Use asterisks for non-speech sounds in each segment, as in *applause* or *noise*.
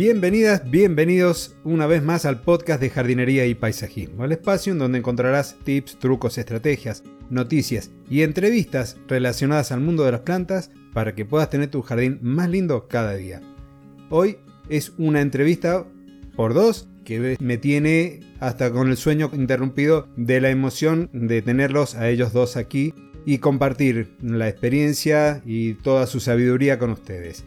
Bienvenidas, bienvenidos una vez más al podcast de jardinería y paisajismo, el espacio en donde encontrarás tips, trucos, estrategias, noticias y entrevistas relacionadas al mundo de las plantas para que puedas tener tu jardín más lindo cada día. Hoy es una entrevista por dos que me tiene hasta con el sueño interrumpido de la emoción de tenerlos a ellos dos aquí y compartir la experiencia y toda su sabiduría con ustedes.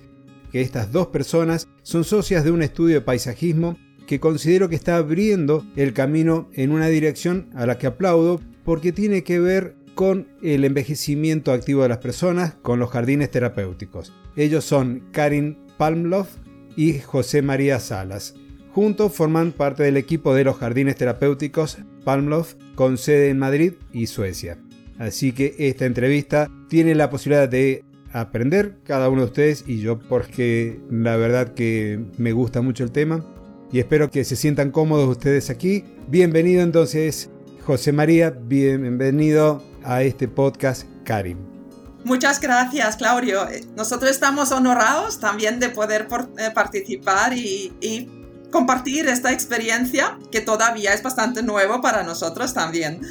Que estas dos personas son socias de un estudio de paisajismo que considero que está abriendo el camino en una dirección a la que aplaudo porque tiene que ver con el envejecimiento activo de las personas, con los jardines terapéuticos. Ellos son Karin Palmloff y José María Salas. Juntos forman parte del equipo de los jardines terapéuticos Palmloff con sede en Madrid y Suecia. Así que esta entrevista tiene la posibilidad de aprender cada uno de ustedes y yo porque la verdad que me gusta mucho el tema y espero que se sientan cómodos ustedes aquí. Bienvenido entonces José María, bienvenido a este podcast Karim. Muchas gracias, Claudio. Nosotros estamos honrados también de poder eh, participar y, y, compartir esta experiencia que todavía es bastante nuevo para nosotros también.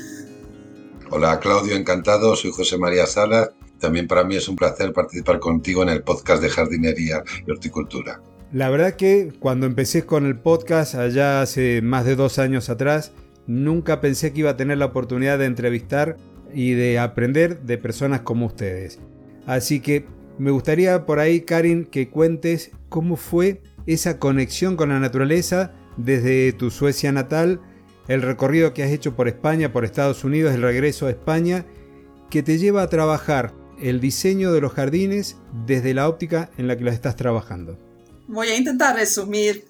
Hola, Claudio, encantado. Soy José María Salas. También para mí es un placer participar contigo en el podcast de jardinería y horticultura. La verdad que cuando empecé con el podcast allá hace más de dos años atrás, nunca pensé que iba a tener la oportunidad de entrevistar y de aprender de personas como ustedes. Así que me gustaría por ahí, Karin, que cuentes cómo fue esa conexión con la naturaleza desde tu Suecia natal, el recorrido que has hecho por España, por Estados Unidos, el regreso a España, que te lleva a trabajar el diseño de los jardines desde la óptica en la que los estás trabajando. Voy a intentar resumir.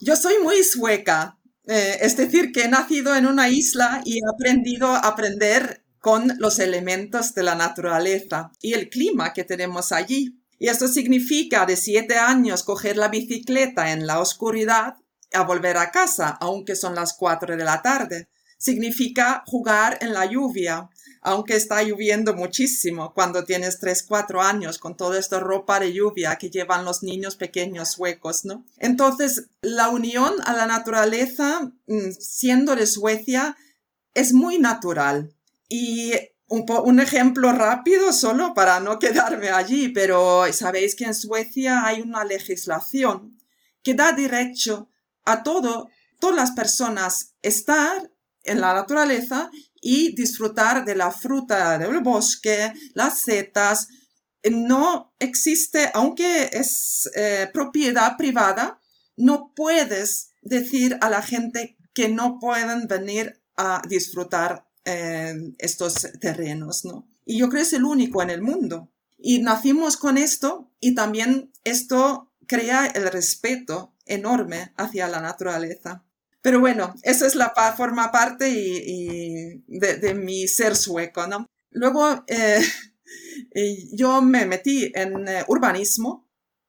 Yo soy muy sueca, eh, es decir, que he nacido en una isla y he aprendido a aprender con los elementos de la naturaleza y el clima que tenemos allí. Y esto significa de siete años coger la bicicleta en la oscuridad a volver a casa, aunque son las cuatro de la tarde. Significa jugar en la lluvia, aunque está lloviendo muchísimo cuando tienes tres, cuatro años con toda esta ropa de lluvia que llevan los niños pequeños suecos, ¿no? Entonces, la unión a la naturaleza, mm, siendo de Suecia, es muy natural. Y un, un, ejemplo rápido solo para no quedarme allí, pero sabéis que en Suecia hay una legislación que da derecho a todo, todas las personas estar en la naturaleza y disfrutar de la fruta del bosque, las setas. No existe, aunque es eh, propiedad privada, no puedes decir a la gente que no pueden venir a disfrutar estos terrenos, ¿no? Y yo creo que es el único en el mundo. Y nacimos con esto y también esto crea el respeto enorme hacia la naturaleza. Pero bueno, esa es la forma parte y, de, mi ser sueco, ¿no? Luego *laughs* eh, yo me metí en eh, urbanismo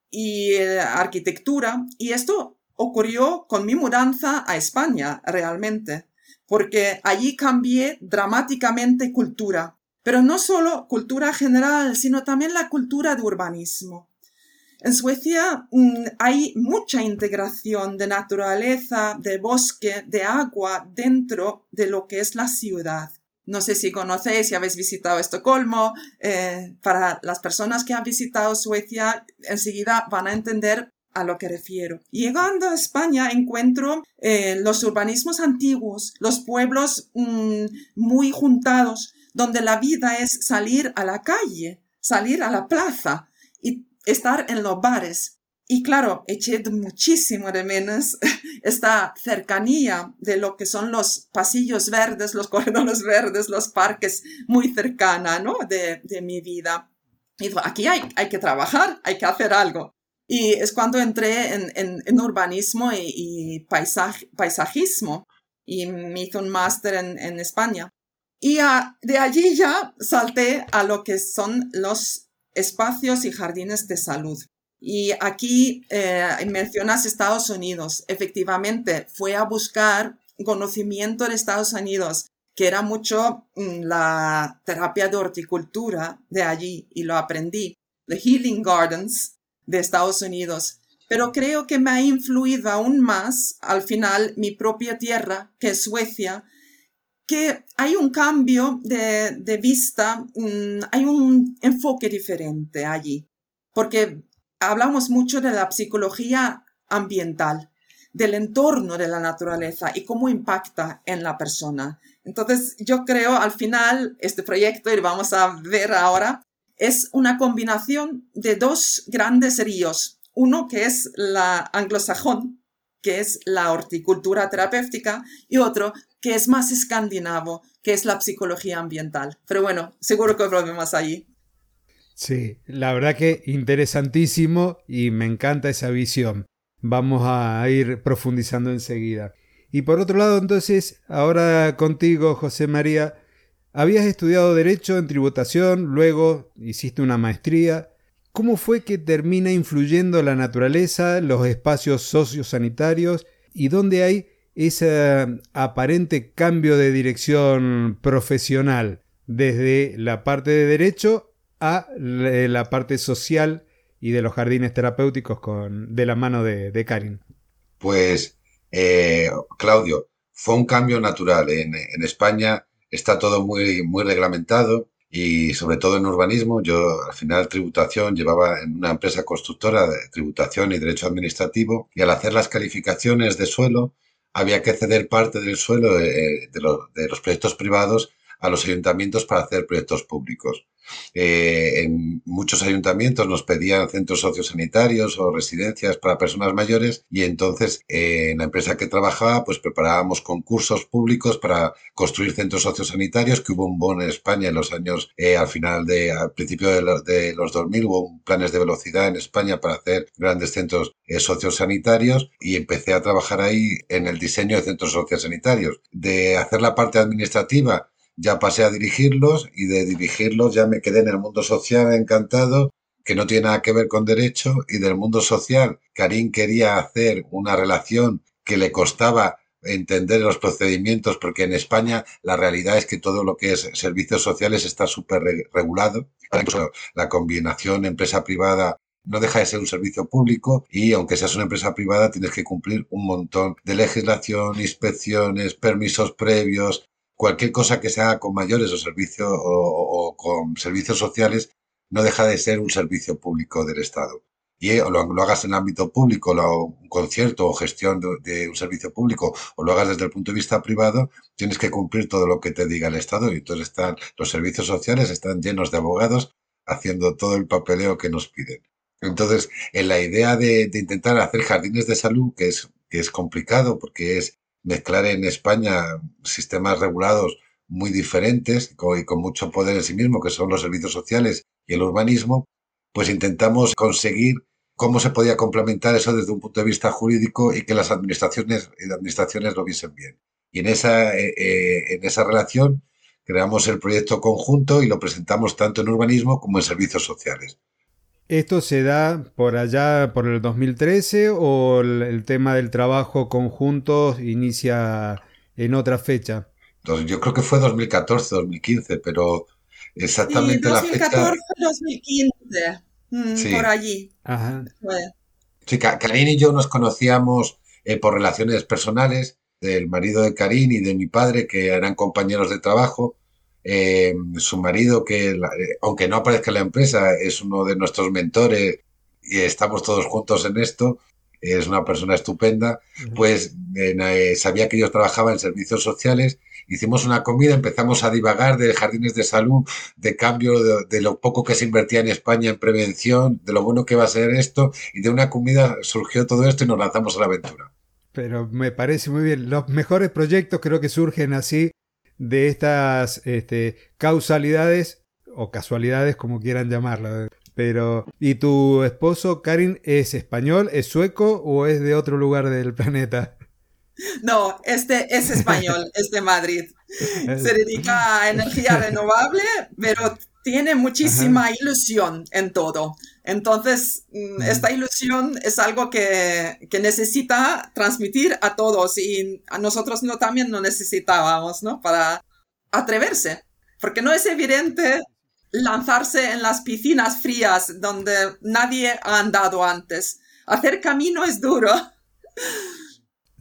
y eh, arquitectura y esto ocurrió con mi mudanza a España realmente porque allí cambié dramáticamente cultura, pero no solo cultura general, sino también la cultura de urbanismo. En Suecia mm, hay mucha integración de naturaleza, de bosque, de agua dentro de lo que es la ciudad. No sé si conocéis, si habéis visitado Estocolmo. Eh, para las personas que han visitado Suecia, enseguida van a entender a lo que refiero. Llegando a España encuentro eh, los urbanismos antiguos, los pueblos mm, muy juntados, donde la vida es salir a la calle, salir a la plaza y estar en los bares. Y claro, eché muchísimo de menos *laughs* esta cercanía de lo que son los pasillos verdes, los *laughs* corredores verdes, los parques muy cercana, ¿no? De, mi vida. Y aquí hay, hay que trabajar, hay que hacer algo. Y es cuando entré en, urbanismo y, paisajismo y me hice un máster en, España. Y de allí ya salté a lo que son los espacios y jardines de salud. Y aquí eh, mencionas Estados Unidos. Efectivamente, fue a buscar conocimiento de Estados Unidos, que era mucho mm, la terapia de horticultura de allí, y lo aprendí. The Healing Gardens, de Estados Unidos. pero creo que me ha influido aún más al final mi propia tierra, que es Suecia, que hay un cambio de, vista, mm, hay un enfoque diferente allí, porque hablamos mucho de la psicología ambiental, del entorno de la naturaleza y cómo impacta en la persona. Entonces, yo creo al final este proyecto, y vamos a ver ahora, es una combinación de dos grandes ríos. Uno que es la anglosajón, que es la horticultura terapéutica, y otro que es más escandinavo, que es la psicología ambiental. Pero bueno, seguro que volvemos allí. Sí, la verdad que interesantísimo y me encanta esa visión. Vamos a ir profundizando enseguida. Y por otro lado, entonces, ahora contigo, José María, habías estudiado Derecho en Tributación, luego hiciste una maestría. ¿Cómo fue que termina influyendo la naturaleza, los espacios sociosanitarios y dónde hay ese aparente cambio de dirección profesional desde la parte de derecho a la parte social y de los jardines terapéuticos con, de la mano de, Karin? Pues, eh, Claudio, fue un cambio natural. En, España está todo muy, muy reglamentado y sobre todo en urbanismo. Yo al final tributación llevaba en una empresa constructora de tributación y derecho administrativo y al hacer las calificaciones de suelo había que ceder parte del suelo eh, de, de los proyectos privados a los ayuntamientos para hacer proyectos públicos. Eh, en muchos ayuntamientos nos pedían centros sociosanitarios o residencias para personas mayores y entonces eh, en la empresa que trabajaba pues preparábamos concursos públicos para construir centros sociosanitarios que hubo un bono en España en los años eh, al final de al principio de, de, los 2000 hubo planes de velocidad en España para hacer grandes centros sociosanitarios y empecé a trabajar ahí en el diseño de centros sociosanitarios de hacer la parte administrativa ya pasé a dirigirlos y de dirigirlos ya me quedé en el mundo social encantado, que no tiene nada que ver con derecho, y del mundo social, Karim quería hacer una relación que le costaba entender los procedimientos, porque en España la realidad es que todo lo que es servicios sociales está súper regulado. Incluso la combinación empresa privada no deja de ser un servicio público y aunque seas una empresa privada tienes que cumplir un montón de legislación, inspecciones, permisos previos, cualquier cosa que se haga con mayores o servicios o, con servicios sociales no deja de ser un servicio público del Estado. Y eh, o lo, hagas en el ámbito público, un concierto o gestión de, un servicio público, o lo hagas desde el punto de vista privado, tienes que cumplir todo lo que te diga el Estado. Y entonces están, los servicios sociales están llenos de abogados haciendo todo el papeleo que nos piden. Entonces, en la idea de, de intentar hacer jardines de salud, que es, que es complicado porque es mezclar en España sistemas regulados muy diferentes y con mucho poder en sí mismo, que son los servicios sociales y el urbanismo, pues intentamos conseguir cómo se podía complementar eso desde un punto de vista jurídico y que las administraciones, y administraciones lo viesen bien. Y en esa, eh, eh, en esa relación creamos el proyecto conjunto y lo presentamos tanto en urbanismo como en servicios sociales. ¿Esto se da por allá, por el 2013, o el, tema del trabajo conjunto inicia en otra fecha? Yo creo que fue 2014, 2015, pero exactamente la fecha. 2014, 2015, mm, por allí. Ajá. Sí, Karin y yo nos conocíamos eh, por relaciones personales, del marido de Karin y de mi padre, que eran compañeros de trabajo eh, su marido, que eh, aunque no aparezca en la empresa, es uno de nuestros mentores y estamos todos juntos en esto, es una persona estupenda, pues eh, sabía que yo trabajaba en servicios sociales, hicimos una comida, empezamos a divagar de jardines de salud, de cambio de, de, lo poco que se invertía en España en prevención, de lo bueno que va a ser esto, y de una comida surgió todo esto y nos lanzamos a la aventura. Pero me parece muy bien, los mejores proyectos creo que surgen así, de estas este, causalidades o casualidades, como quieran llamarlo. Pero, ¿y tu esposo, Karin, es español, es sueco o es de otro lugar del planeta? *laughs* No, este es español, es de Madrid. *laughs* Se dedica a energía renovable, pero tiene muchísima ilusión en todo. Entonces, mm, esta ilusión es algo que, necesita transmitir a todos y a nosotros no, también lo necesitábamos, ¿no? Para atreverse, porque no es evidente lanzarse en las piscinas frías donde nadie ha andado antes. hacer camino es duro.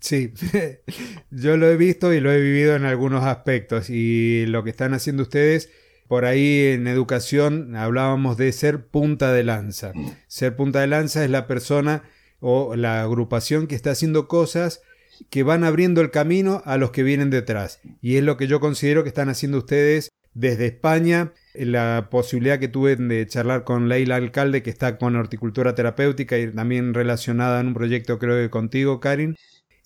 Sí, *laughs* yo lo he visto y lo he vivido en algunos aspectos y lo que están haciendo ustedes por ahí en educación hablábamos de ser punta de lanza. Ser punta de lanza es la persona o la agrupación que está haciendo cosas que van abriendo el camino a los que vienen detrás. Y es lo que yo considero que están haciendo ustedes desde España. La posibilidad que tuve de charlar con Leila Alcalde, que está con horticultura terapéutica y también relacionada en un proyecto creo que contigo, Karin.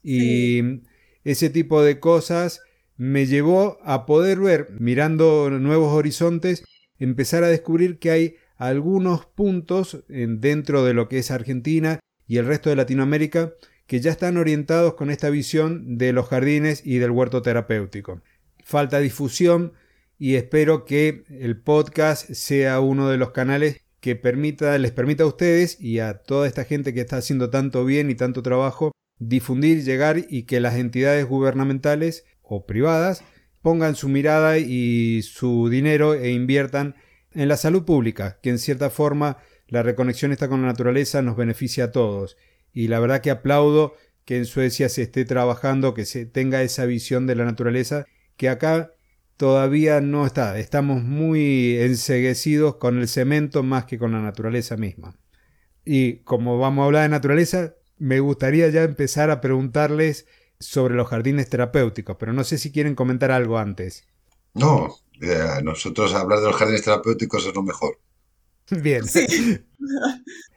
Y ese tipo de cosas me llevó a poder ver, mirando nuevos horizontes, empezar a descubrir que hay algunos puntos dentro de lo que es Argentina y el resto de Latinoamérica que ya están orientados con esta visión de los jardines y del huerto terapéutico. Falta difusión y espero que el podcast sea uno de los canales que permita, les permita a ustedes y a toda esta gente que está haciendo tanto bien y tanto trabajo difundir, llegar y que las entidades gubernamentales o privadas pongan su mirada y su dinero e inviertan en la salud pública, que en cierta forma la reconexión está con la naturaleza nos beneficia a todos. Y la verdad que aplaudo que en Suecia se esté trabajando, que se tenga esa visión de la naturaleza, que acá todavía no está. Estamos muy enseguecidos con el cemento más que con la naturaleza misma. Y como vamos a hablar de naturaleza, me gustaría ya empezar a preguntarles sobre los jardines terapéuticos, pero no sé si quieren comentar algo antes. No, eh, nosotros hablar de los jardines terapéuticos es lo mejor. *laughs* Bien.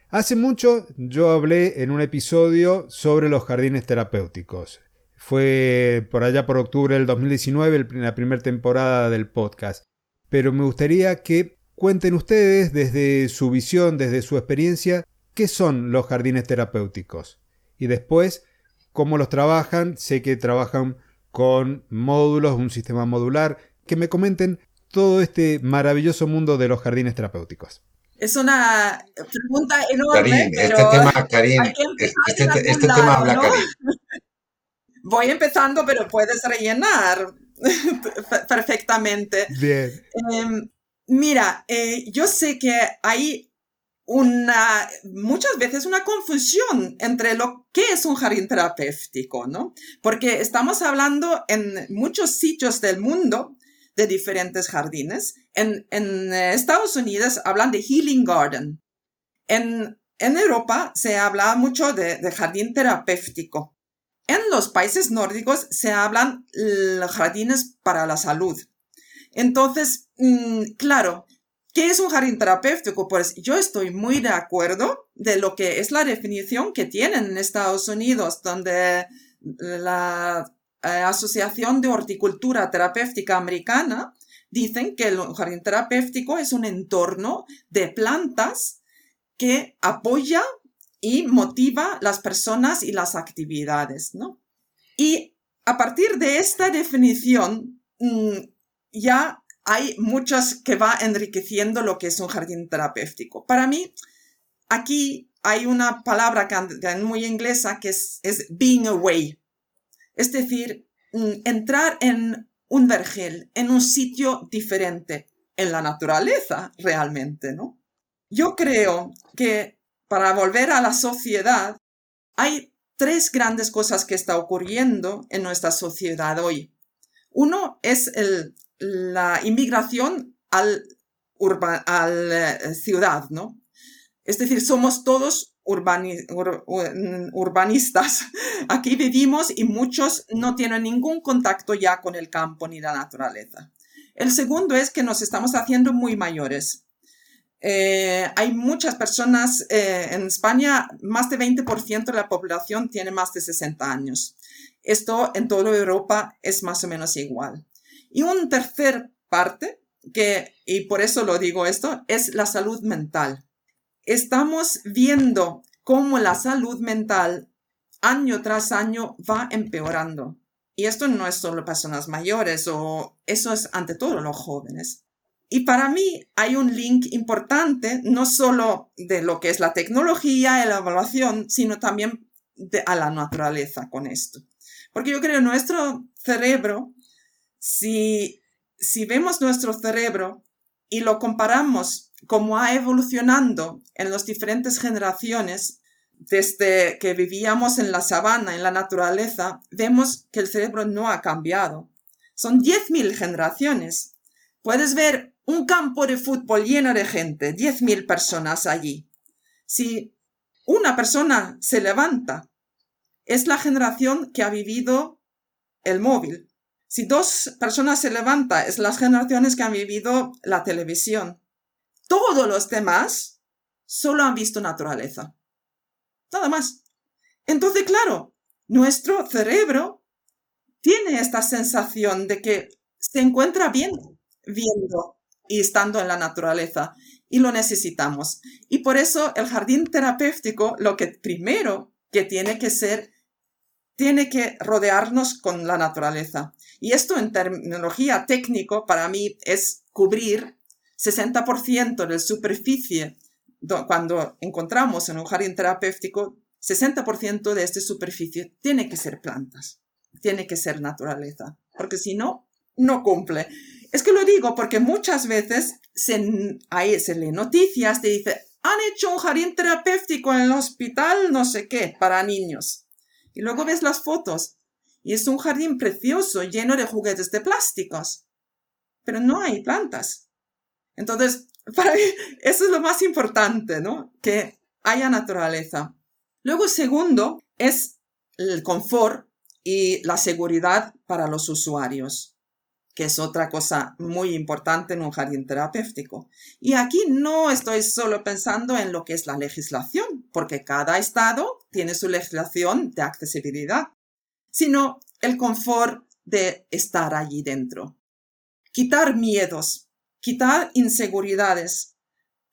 Hace mucho yo hablé en un episodio sobre los jardines terapéuticos. Fue por allá por octubre del 2019, la primera temporada del podcast. Pero me gustaría que cuenten ustedes desde su visión, desde su experiencia, qué son los jardines terapéuticos. Y después cómo los trabajan. Sé que trabajan con módulos, un sistema modular. Que me comenten todo este maravilloso mundo de los jardines terapéuticos. Es una pregunta enorme. Karin, este tema, Karin, este, este tema habla Karin. *laughs* Voy empezando, pero puedes rellenar *laughs* perfectamente. Bien. Em, mira, eh, yo sé que hay una, muchas veces una confusión entre lo que es un jardín terapéutico, ¿no? Porque estamos hablando en muchos sitios del mundo de diferentes jardines. En, en Estados Unidos hablan de healing garden. En, Europa se habla mucho de, de, jardín terapéutico. En los países nórdicos se hablan jardines para la salud. Entonces, mm, claro, ¿Qué es un jardín terapéutico? Pues yo estoy muy de acuerdo de lo que es la definición que tienen en Estados Unidos, donde la eh, Asociación de Horticultura Terapéutica Americana dicen que el jardín terapéutico es un entorno de plantas que apoya y motiva las personas y las actividades, ¿no? Y a partir de esta definición, mm, ya hay muchas que va enriqueciendo lo que es un jardín terapéutico. Para mí, aquí hay una palabra muy inglesa que es, es being away. Es decir, mm, entrar en un vergel, en un sitio diferente, en la naturaleza realmente, ¿no? Yo creo que para volver a la sociedad hay tres grandes cosas que está ocurriendo en nuestra sociedad hoy. Uno es el la inmigración al, al eh, ciudad, ¿no? Es decir, somos todos urbanistas. *laughs* Aquí vivimos y muchos no tienen ningún contacto ya con el campo ni la naturaleza. El segundo es que nos estamos haciendo muy mayores. Eh, hay muchas personas eh, en España, más de 20% de la población tiene más de 60 años. Esto en toda Europa es más o menos igual. Y un tercer parte, que, y por eso lo digo esto, es la salud mental. Estamos viendo cómo la salud mental año tras año va empeorando. Y esto no es solo personas mayores o eso es ante todo los jóvenes. Y para mí hay un link importante, no solo de lo que es la tecnología y la evaluación, sino también de, a la naturaleza con esto. Porque yo creo que nuestro cerebro si, si vemos nuestro cerebro y lo comparamos como ha evolucionando en las diferentes generaciones, desde que vivíamos en la sabana, en la naturaleza, vemos que el cerebro no ha cambiado. Son 10.000 generaciones. Puedes ver un campo de fútbol lleno de gente, 10.000 personas allí. Si una persona se levanta, es la generación que ha vivido el móvil. Si dos personas se levantan, es las generaciones que han vivido la televisión. Todos los demás solo han visto naturaleza. Nada más. Entonces, claro, nuestro cerebro tiene esta sensación de que se encuentra bien viendo y estando en la naturaleza y lo necesitamos. Y por eso el jardín terapéutico lo que primero que tiene que ser, tiene que rodearnos con la naturaleza. Y esto en terminología técnico para mí es cubrir 60% de la superficie cuando encontramos en un jardín terapéutico, 60% de esta superficie tiene que ser plantas, tiene que ser naturaleza, porque si no, no cumple. Es que lo digo porque muchas veces se, ahí se lee noticias, te dice, han hecho un jardín terapéutico en el hospital, no sé qué, para niños. Y luego ves las fotos y es un jardín precioso, lleno de juguetes de plásticos, pero no hay plantas. Entonces, *laughs* para mí, eso es lo más importante, ¿no? Que haya naturaleza. Luego, segundo, es el confort y la seguridad para los usuarios, que es otra cosa muy importante en un jardín terapéutico. Y aquí no estoy solo pensando en lo que es la legislación, porque cada estado tiene su legislación de accesibilidad, sino el confort de estar allí dentro. Quitar miedos, quitar inseguridades,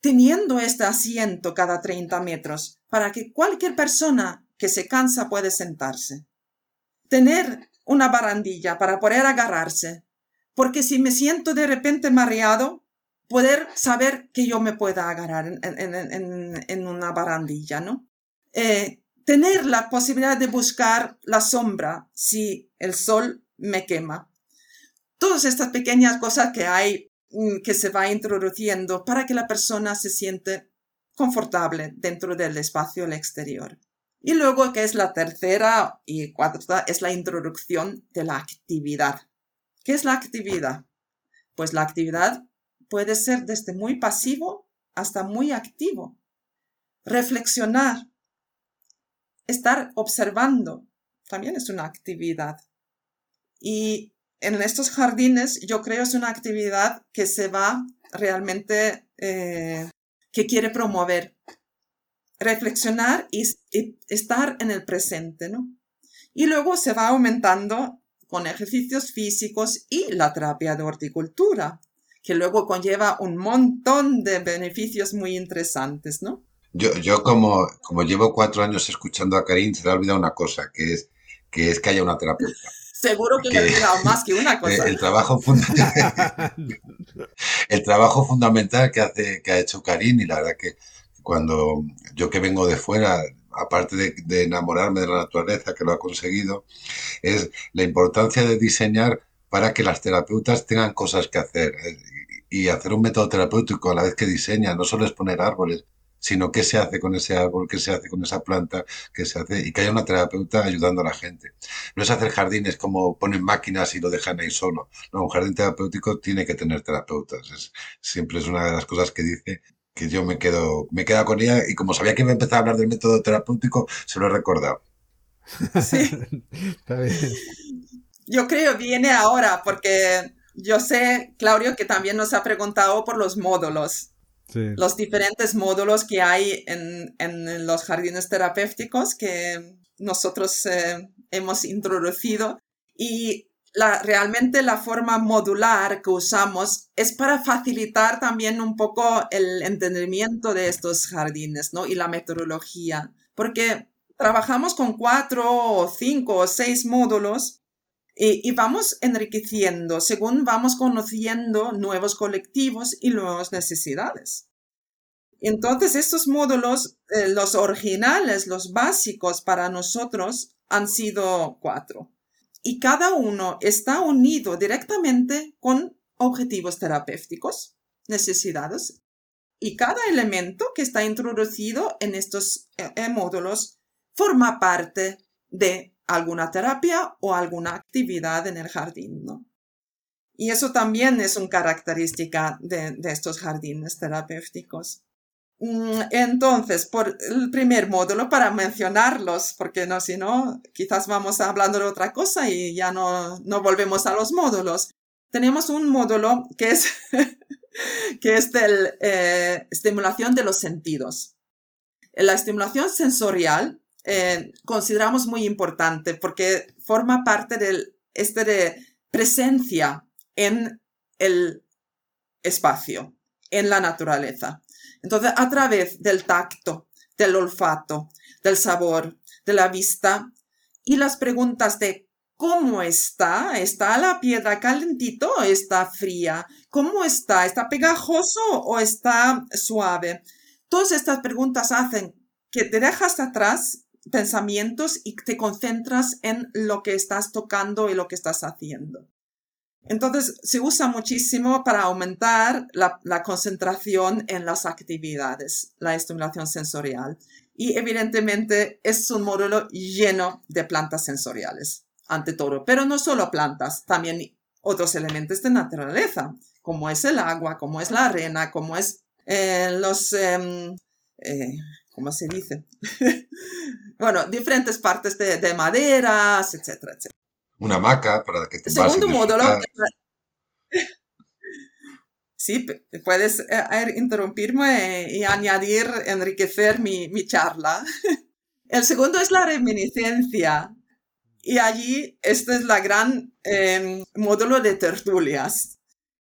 teniendo este asiento cada 30 metros para que cualquier persona que se cansa puede sentarse. Tener una barandilla para poder agarrarse, porque si me siento de repente mareado, poder saber que yo me pueda agarrar en, una barandilla, ¿no? Eh, tener la posibilidad de buscar la sombra si el sol me quema. Todas estas pequeñas cosas que hay Mm, que se va introduciendo para que la persona se siente confortable dentro del espacio exterior. Y luego, que es la tercera y cuarta, es la introducción de la actividad. ¿Qué es la actividad? Pues la actividad puede ser desde muy pasivo hasta muy activo. Reflexionar, estar observando, también es una actividad. Y en estos jardines yo creo es una actividad que se va realmente, eh, que quiere promover, reflexionar y, estar en el presente, ¿no? Y luego se va aumentando con ejercicios físicos y la terapia de horticultura, que luego conlleva un montón de beneficios muy interesantes, ¿no? Yo, yo como, como llevo cuatro años escuchando a Karim, se le ha olvidado una cosa, que es que, es que haya una terapeuta. Seguro que, le ha más que una *laughs* cosa. El, trabajo *laughs* el trabajo fundamental que, hace, que ha hecho Karim y la verdad que cuando yo que vengo de fuera, aparte de, enamorarme de la naturaleza, que lo ha conseguido, es la importancia de diseñar para que las terapeutas tengan cosas que hacer eh, y hacer un método terapéutico a la vez que diseña, no solo es poner árboles, sino qué se hace con ese árbol, qué se hace con esa planta, qué se hace, y que haya una terapeuta ayudando a la gente. No es hacer jardines como ponen máquinas y lo dejan ahí solo. No, un jardín terapéutico tiene que tener terapeutas. Es, siempre es una de las cosas que dice que yo me quedo, me quedo con ella y como sabía que iba a empezar a hablar del método terapéutico, se lo he recordado. Sí. *laughs* Yo creo viene ahora porque yo sé, Claudio, que también nos ha preguntado por los módulos los diferentes módulos que hay en, en, los jardines terapéuticos que nosotros eh, hemos introducido. Y la, realmente la forma modular que usamos es para facilitar también un poco el entendimiento de estos jardines ¿no? y la metodología, porque trabajamos con cuatro o cinco o seis módulos y, vamos enriqueciendo según vamos conociendo nuevos colectivos y nuevas necesidades. Entonces, estos módulos, eh, los originales, los básicos para nosotros, han sido cuatro. Y cada uno está unido directamente con objetivos terapéuticos, necesidades. Y cada elemento que está introducido en estos eh, eh, módulos forma parte de alguna terapia o alguna actividad en el jardín. Y eso también es una característica de, estos jardines terapéuticos. Mm, entonces, por el primer módulo, para mencionarlos, porque no, si no, quizás vamos hablando de otra cosa y ya no, no volvemos a los módulos. Tenemos un módulo que es, *laughs* que es de eh, estimulación de los sentidos. La estimulación sensorial eh, consideramos muy importante porque forma parte del este de presencia en el espacio, en la naturaleza. Entonces, a través del tacto, del olfato, del sabor, de la vista y las preguntas de ¿Cómo está? ¿Está la piedra calentito o está fría? ¿Cómo está? ¿Está pegajoso o está suave? Todas estas preguntas hacen que te dejas atrás pensamientos y te concentras en lo que estás tocando y lo que estás haciendo. Entonces, se usa muchísimo para aumentar la, concentración en las actividades, la estimulación sensorial. Y evidentemente es un módulo lleno de plantas sensoriales, ante todo. Pero no solo plantas, también otros elementos de naturaleza, como es el agua, como es la arena, como es eh, los... Em, eh, ¿Cómo se dice? *laughs* bueno, diferentes partes de, de maderas, etcétera, etcétera una hamaca para que te Segundo módulo. *laughs* Sí, puedes eh, interrumpirme y añadir, enriquecer mi, mi charla. *laughs* El segundo es la reminiscencia. Y allí, este es la gran em, módulo de tertulias.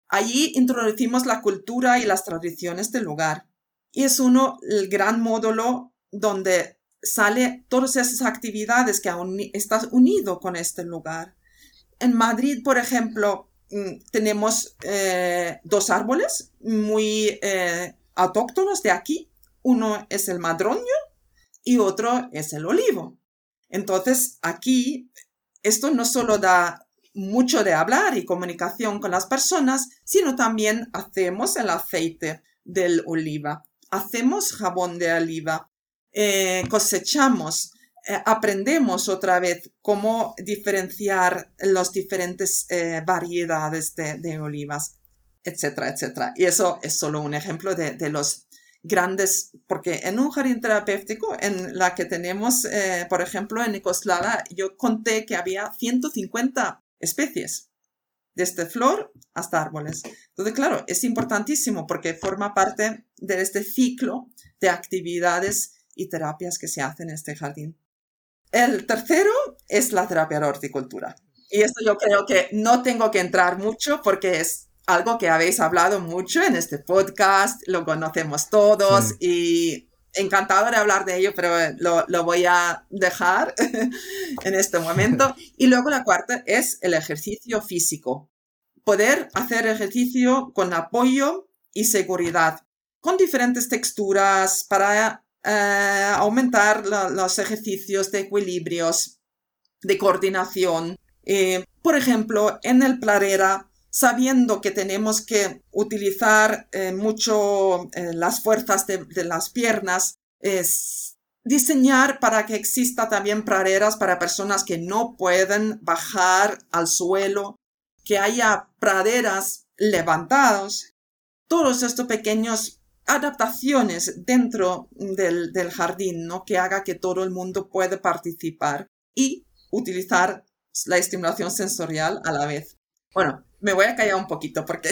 Allí introducimos la cultura y las tradiciones del lugar. Y es uno, el gran módulo donde sale todas esas actividades que aún estás unido con este lugar. En Madrid, por ejemplo, mm, tenemos eh, dos árboles muy eh, autóctonos de aquí. Uno es el madroño y otro es el olivo. Entonces, aquí, esto no solo da mucho de hablar y comunicación con las personas, sino también hacemos el aceite del oliva, hacemos jabón de oliva, eh, cosechamos, eh, aprendemos otra vez cómo diferenciar las diferentes eh, variedades de, olivas, etcétera, etcétera. Y eso es solo un ejemplo de, los grandes, porque en un jardín terapéutico, en la que tenemos, por ejemplo, en Ecoslada, yo conté que había 150 especies, desde flor hasta árboles. Entonces, claro, es importantísimo porque forma parte de este ciclo de actividades y terapias que se hacen en este jardín. El tercero es la terapia de horticultura. Y esto yo creo que no tengo que entrar mucho porque es algo que habéis hablado mucho en este podcast, lo conocemos todos y encantado de hablar de ello, pero lo, lo voy a dejar *laughs* en este momento. *laughs* Y luego la cuarta es el ejercicio físico. Poder hacer ejercicio con apoyo y seguridad, con diferentes texturas para eh, aumentar los ejercicios de equilibrios, de coordinación. Eh, por ejemplo, en el pradera, sabiendo que tenemos que utilizar eh, mucho las fuerzas de, las piernas, es diseñar para que exista también praderas para personas que no pueden bajar al suelo, que haya praderas levantados. Todos estos pequeños adaptaciones dentro del, jardín, ¿no? Que haga que todo el mundo pueda participar y utilizar la estimulación sensorial a la vez. Bueno, me voy a callar un poquito porque...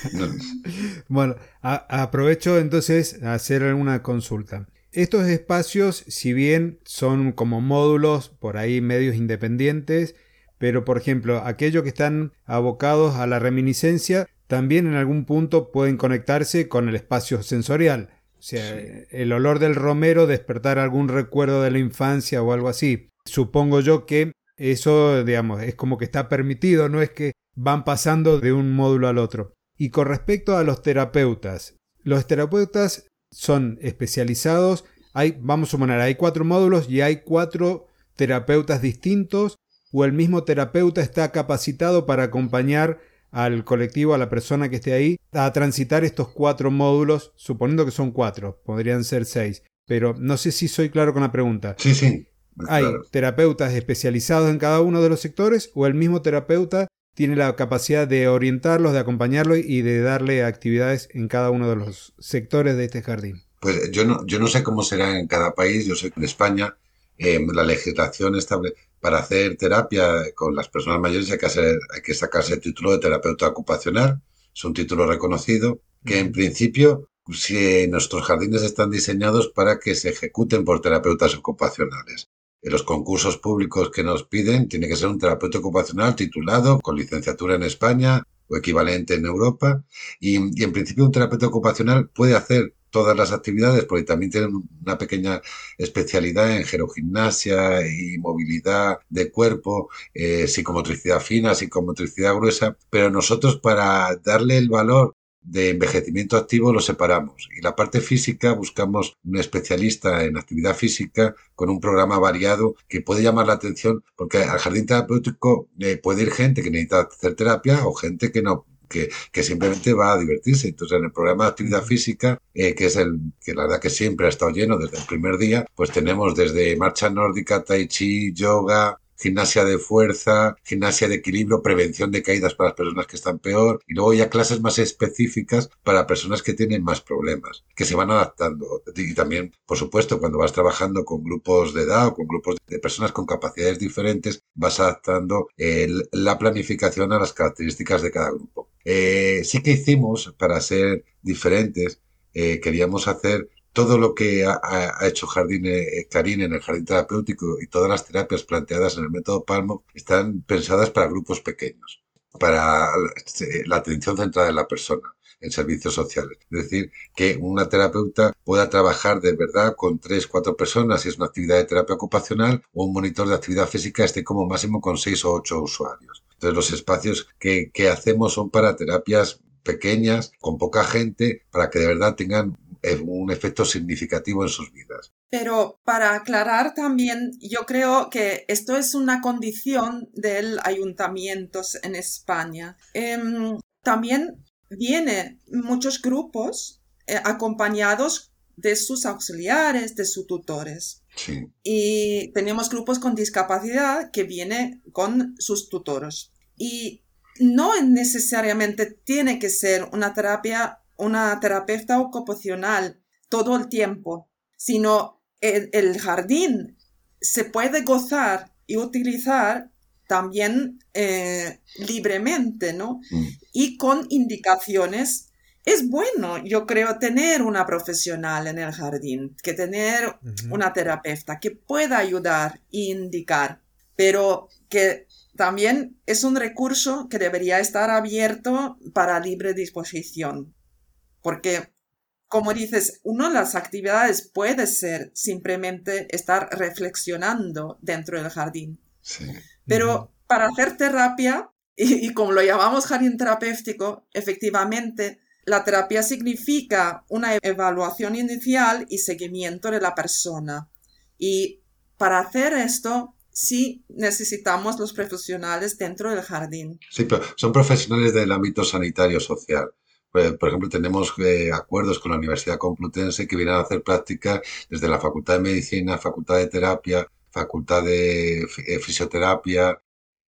*laughs* bueno, aprovecho entonces a hacer una consulta. Estos espacios, si bien son como módulos por ahí medios independientes, pero por ejemplo, aquellos que están abocados a la reminiscencia también en algún punto pueden conectarse con el espacio sensorial. O sea, el olor del romero despertar algún recuerdo de la infancia o algo así. Supongo yo que eso, digamos, es como que está permitido, no es que van pasando de un módulo al otro. Y con respecto a los terapeutas, los terapeutas son especializados, hay, vamos a suponer, hay cuatro módulos y hay cuatro terapeutas distintos o el mismo terapeuta está capacitado para acompañar al colectivo, a la persona que esté ahí, a transitar estos cuatro módulos, suponiendo que son cuatro, podrían ser seis. Pero no sé si soy claro con la pregunta. Sí, sí. ¿Hay terapeutas especializados en cada uno de los sectores o el mismo terapeuta tiene la capacidad de orientarlos, de acompañarlos y de darle actividades en cada uno de los sectores de este jardín? Pues yo no, yo no sé cómo será en cada país. Yo sé que en España eh, la legislación estable para hacer terapia con las personas mayores hay que, hacer, hay que sacarse el título de terapeuta ocupacional. Es un título reconocido que en principio si nuestros jardines están diseñados para que se ejecuten por terapeutas ocupacionales. En los concursos públicos que nos piden tiene que ser un terapeuta ocupacional titulado con licenciatura en España o equivalente en Europa y, en principio un terapeuta ocupacional puede hacer todas las actividades, porque también tienen una pequeña especialidad en gerogimnasia y movilidad de cuerpo, eh, psicomotricidad fina, psicomotricidad gruesa, pero nosotros para darle el valor de envejecimiento activo lo separamos y la parte física buscamos un especialista en actividad física con un programa variado que puede llamar la atención porque al jardín terapéutico eh, puede ir gente que necesita hacer terapia o gente que no que, que, simplemente va a divertirse. Entonces, en el programa de actividad física, eh, que es el que la verdad que siempre ha estado lleno desde el primer día, pues tenemos desde marcha nórdica, tai chi, yoga, gimnasia de fuerza, gimnasia de equilibrio, prevención de caídas para las personas que están peor, y luego ya clases más específicas para personas que tienen más problemas, que se van adaptando. Y también, por supuesto, cuando vas trabajando con grupos de edad o con grupos de personas con capacidades diferentes, vas adaptando la planificación a las características de cada grupo. Eh, sí que hicimos, para ser diferentes, eh, queríamos hacer todo lo que ha, hecho Jardín eh, Karin en el jardín terapéutico y todas las terapias planteadas en el método Palmo están pensadas para grupos pequeños, para la atención centrada en la persona en servicios sociales. Es decir, que una terapeuta pueda trabajar de verdad con tres, cuatro personas si es una actividad de terapia ocupacional o un monitor de actividad física esté como máximo con seis o ocho usuarios. Entonces los espacios que, que hacemos son para terapias pequeñas, con poca gente, para que de verdad tengan un efecto significativo en sus vidas. Pero para aclarar también, yo creo que esto es una condición del ayuntamiento en España. Em, también vienen muchos grupos eh, acompañados de sus auxiliares, de sus tutores. Y tenemos grupos con discapacidad que vienen con sus tutores. Y no necesariamente tiene que ser una terapia una terapeuta ocupacional todo el tiempo, sino el, jardín se puede gozar y utilizar también eh, libremente, ¿no? Mm. Y con indicaciones. Es bueno, yo creo, tener una profesional en el jardín, que tener una terapeuta que pueda ayudar e indicar, pero que también es un recurso que debería estar abierto para libre disposición. Porque, como dices, una de las actividades puede ser simplemente estar reflexionando dentro del jardín. Pero para hacer terapia, y, como lo llamamos jardín terapéutico, efectivamente, la terapia significa una evaluación inicial y seguimiento de la persona. Y para hacer esto, sí necesitamos los profesionales dentro del jardín. Sí, pero son profesionales del ámbito sanitario social. Pues, por ejemplo, tenemos eh, acuerdos con la Universidad Complutense que vienen a hacer prácticas desde la Facultad de Medicina, Facultad de Terapia, Facultad de eh, Fisioterapia,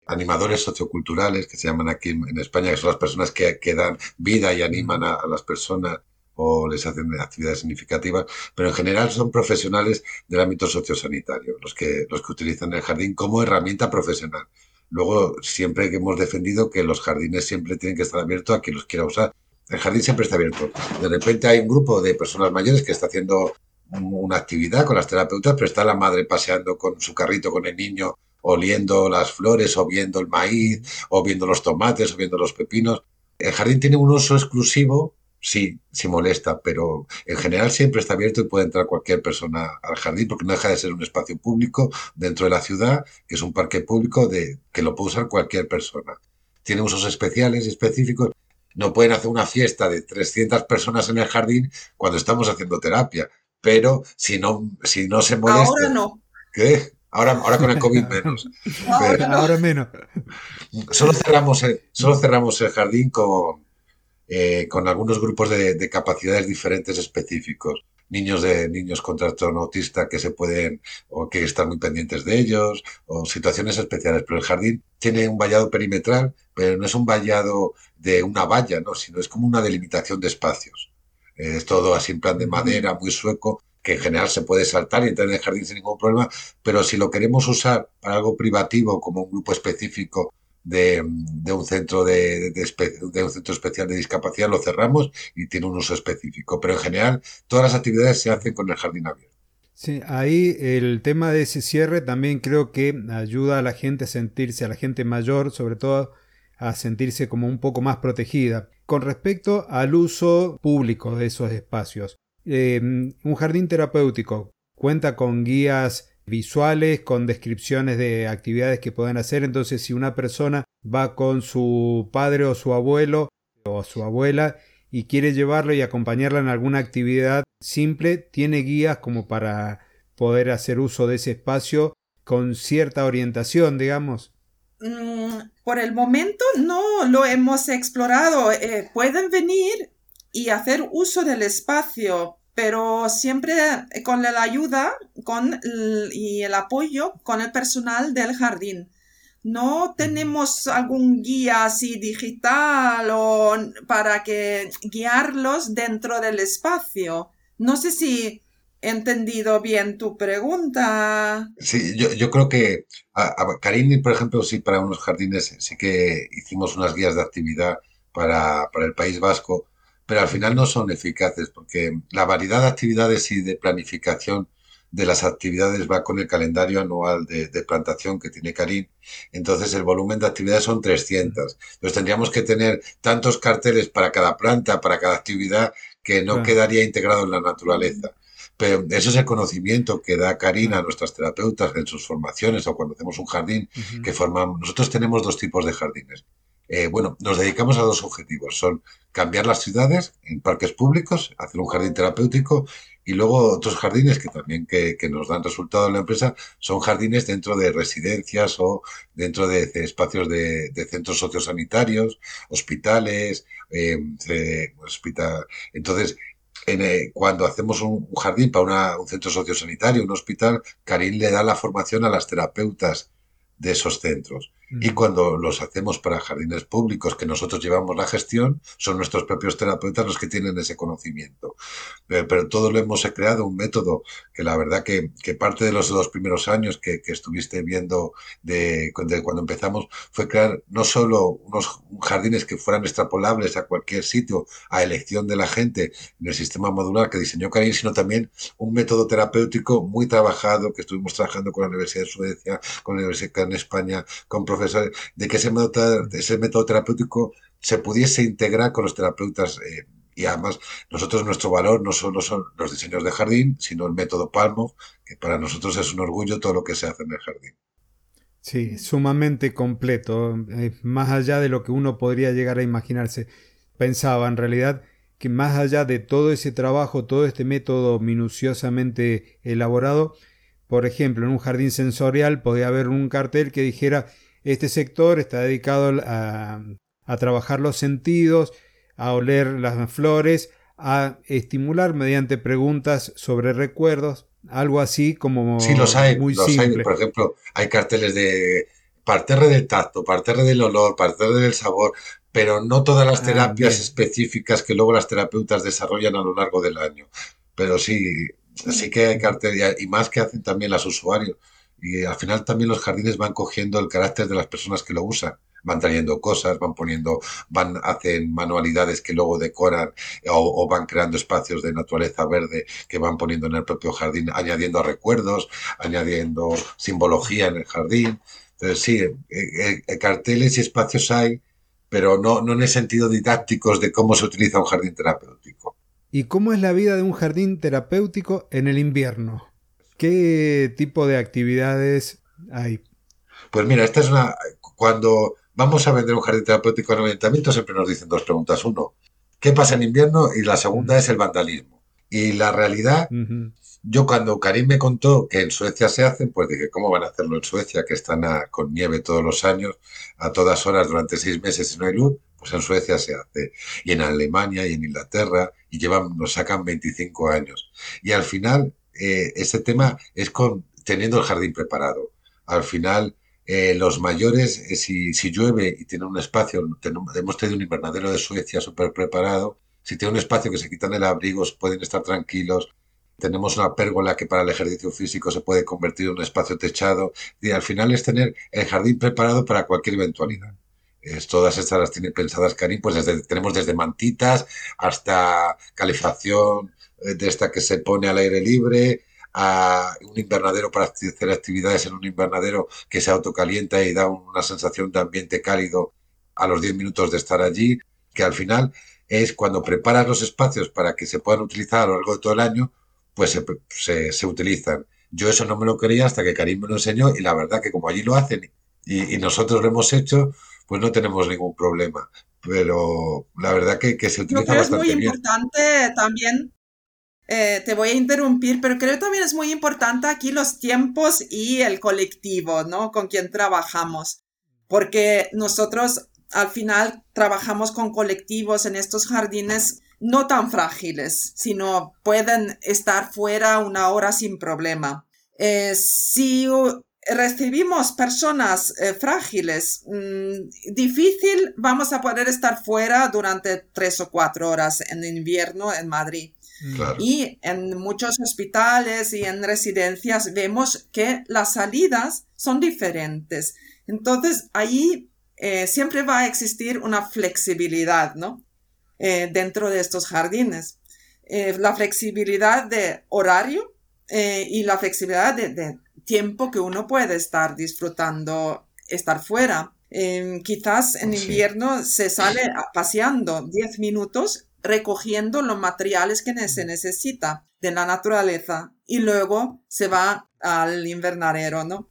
animadores socioculturales, que se llaman aquí en España, que son las personas que, dan vida y animan a, las personas o les hacen actividades significativas, pero en general son profesionales del ámbito sociosanitario, los que, los que utilizan el jardín como herramienta profesional. Luego, siempre hemos defendido que los jardines siempre tienen que estar abiertos a quien los quiera usar, el jardín siempre está abierto. De repente hay un grupo de personas mayores que está haciendo una actividad con las terapeutas, pero está la madre paseando con su carrito con el niño, oliendo las flores, o viendo el maíz, o viendo los tomates, o viendo los pepinos. El jardín tiene un uso exclusivo, sí, sí molesta, pero en general siempre está abierto y puede entrar cualquier persona al jardín, porque no deja de ser un espacio público dentro de la ciudad, que es un parque público de, que lo puede usar cualquier persona. Tiene usos especiales y específicos no pueden hacer una fiesta de 300 personas en el jardín cuando estamos haciendo terapia. Pero si no, si no se molesta. Ahora no. ¿Qué? Ahora, ahora con el *laughs* COVID menos. ahora menos. Solo cerramos, el, solo cerramos el jardín con, eh, con algunos grupos de, capacidades diferentes específicos. Niños de niños con trastorno autista que se pueden o que están muy pendientes de ellos o situaciones especiales. Pero el jardín tiene un vallado perimetral, pero no es un vallado de una valla, ¿no? sino es como una delimitación de espacios. Eh, es todo así en plan de madera, muy sueco, que en general se puede saltar y entrar en el jardín sin ningún problema, pero si lo queremos usar para algo privativo, como un grupo específico de, un centro de, un centro especial de discapacidad, lo cerramos y tiene un uso específico. Pero en general, todas las actividades se hacen con el jardín abierto. Sí, ahí el tema de ese cierre también creo que ayuda a la gente a sentirse, a la gente mayor sobre todo, a sentirse como un poco más protegida. Con respecto al uso público de esos espacios, eh, un jardín terapéutico cuenta con guías visuales, con descripciones de actividades que pueden hacer. Entonces, si una persona va con su padre o su abuelo o su abuela y quiere llevarlo y acompañarla en alguna actividad simple, tiene guías como para poder hacer uso de ese espacio con cierta orientación, digamos. Mm, por el momento no lo hemos explorado. Eh, pueden venir y hacer uso del espacio, pero siempre con la ayuda con y el apoyo con el personal del jardín. No tenemos algún guía así digital o para que guiarlos dentro del espacio. No sé si he entendido bien tu pregunta. Sí, yo, creo que a, Karini, por ejemplo, sí, para unos jardines sí que hicimos unas guías de actividad para, para el País Vasco pero al final no son eficaces porque la variedad de actividades y de planificación de las actividades va con el calendario anual de, plantación que tiene Karim. Entonces el volumen de actividades son 300. Entonces tendríamos que tener tantos carteles para cada planta, para cada actividad, que no quedaría integrado en la naturaleza. Pero eso es el conocimiento que da Karina a nuestras terapeutas en sus formaciones o cuando hacemos un jardín que formamos. Nosotros tenemos dos tipos de jardines. Eh, bueno, nos dedicamos a dos objetivos. Son cambiar las ciudades en parques públicos, hacer un jardín terapéutico y luego otros jardines que también que, nos dan resultado en la empresa son jardines dentro de residencias o dentro de, espacios de, centros sociosanitarios, hospitales, em. Entonces, eh, cuando hacemos un, jardín para un centro sociosanitario, un hospital, Karim le da la formación a las terapeutas de esos centros. Y cuando los hacemos para jardines públicos, que nosotros llevamos la gestión, son nuestros propios terapeutas los que tienen ese conocimiento. Eh, pero, todo lo hemos creado, un método que la verdad que, que parte de los dos primeros años que, que estuviste viendo de, cuando empezamos fue crear no solo unos jardines que fueran extrapolables a cualquier sitio, a elección de la gente en el sistema modular que diseñó Karim, sino también un método terapéutico muy trabajado que estuvimos trabajando con la Universidad de Suecia, con la Universidad en España, con de que ese método, terapéutico se pudiese integrar con los terapeutas. Eh, y además, nosotros nuestro valor no solo son los diseños de jardín, sino el método Palmo, que para nosotros es un orgullo todo lo que se hace en el jardín. Sí, sumamente completo, eh, más allá de lo que uno podría llegar a imaginarse. Pensaba en realidad que más allá de todo ese trabajo, todo este método minuciosamente elaborado, por ejemplo, en un jardín sensorial podía haber un cartel que dijera este sector está dedicado a, trabajar los sentidos, a oler las flores, a estimular mediante preguntas sobre recuerdos, algo así como sí, los hay, muy simple. Por ejemplo, hay carteles de parterre del tacto, parterre del olor, parterre del sabor, pero no todas las ah, terapias específicas que luego las terapeutas desarrollan a lo largo del año. Pero sí, sí que hay carteles, y más que hacen también las usuarios. Y al final también los jardines van cogiendo el carácter de las personas que lo usan. Van trayendo cosas, van poniendo, van, hacen manualidades que luego decoran o, van creando espacios de naturaleza verde que van poniendo en el propio jardín, añadiendo recuerdos, añadiendo simbología en el jardín. Entonces, sí, eh, eh, carteles y espacios hay, pero no, no en el sentido didácticos de cómo se utiliza un jardín terapéutico. ¿Y cómo es la vida de un jardín terapéutico en el invierno? ¿Qué tipo de actividades hay? Pues mira, esta es una. Cuando vamos a vender un jardín terapéutico en el ayuntamiento, siempre nos dicen dos preguntas. Uno, ¿qué pasa en invierno? Y la segunda es el vandalismo. Y la realidad, yo cuando Karim me contó que en Suecia se hacen, pues dije, ¿cómo van a hacerlo en Suecia, que están con nieve todos los años, a todas horas durante seis meses y no hay luz? Pues en Suecia se hace. Y en Alemania y en Inglaterra, y llevan, nos sacan 25 años. Y al final, eh, ese tema es con teniendo el jardín preparado. Al final, eh, los mayores, eh, si, si, llueve y tiene un espacio, tenemos, hemos tenido un invernadero de Suecia súper preparado, si tiene un espacio que se quitan el abrigo, pueden estar tranquilos, tenemos una pérgola que para el ejercicio físico se puede convertir en un espacio techado. Y al final es tener el jardín preparado para cualquier eventualidad. Es, todas estas las tiene pensadas Karim, pues tenemos desde mantitas hasta calefacción, de esta que se pone al aire libre, a un invernadero para hacer actividades en un invernadero que se autocalienta y da una sensación de ambiente cálido a los 10 minutos de estar allí, que al final es cuando preparas los espacios para que se puedan utilizar a lo largo de todo el año, pues se, se, utilizan. Yo eso no me lo creía hasta que Karim me lo enseñó y la verdad que como allí lo hacen y, nosotros lo hemos hecho, pues no tenemos ningún problema. Pero la verdad que, que se utiliza creo bastante es muy bien. importante también, eh, te voy a interrumpir, pero creo que también es muy importante aquí los tiempos y el colectivo, ¿no? Con quien trabajamos. Porque nosotros al final trabajamos con colectivos en estos jardines no tan frágiles, sino pueden estar fuera una hora sin problema. Eh, si recibimos personas eh, frágiles, mm, difícil vamos a poder estar fuera durante tres o cuatro horas en invierno en Madrid. Y en muchos hospitales y en residencias vemos que las salidas son diferentes. Entonces, ahí eh, siempre va a existir una flexibilidad, ¿no? Eh, dentro de estos jardines. Eh, la flexibilidad de horario y la flexibilidad de, tiempo que uno puede estar disfrutando, estar fuera. quizás en invierno se sale paseando 10 minutos recogiendo los materiales que se necesita de la naturaleza y luego se va al invernadero, ¿no?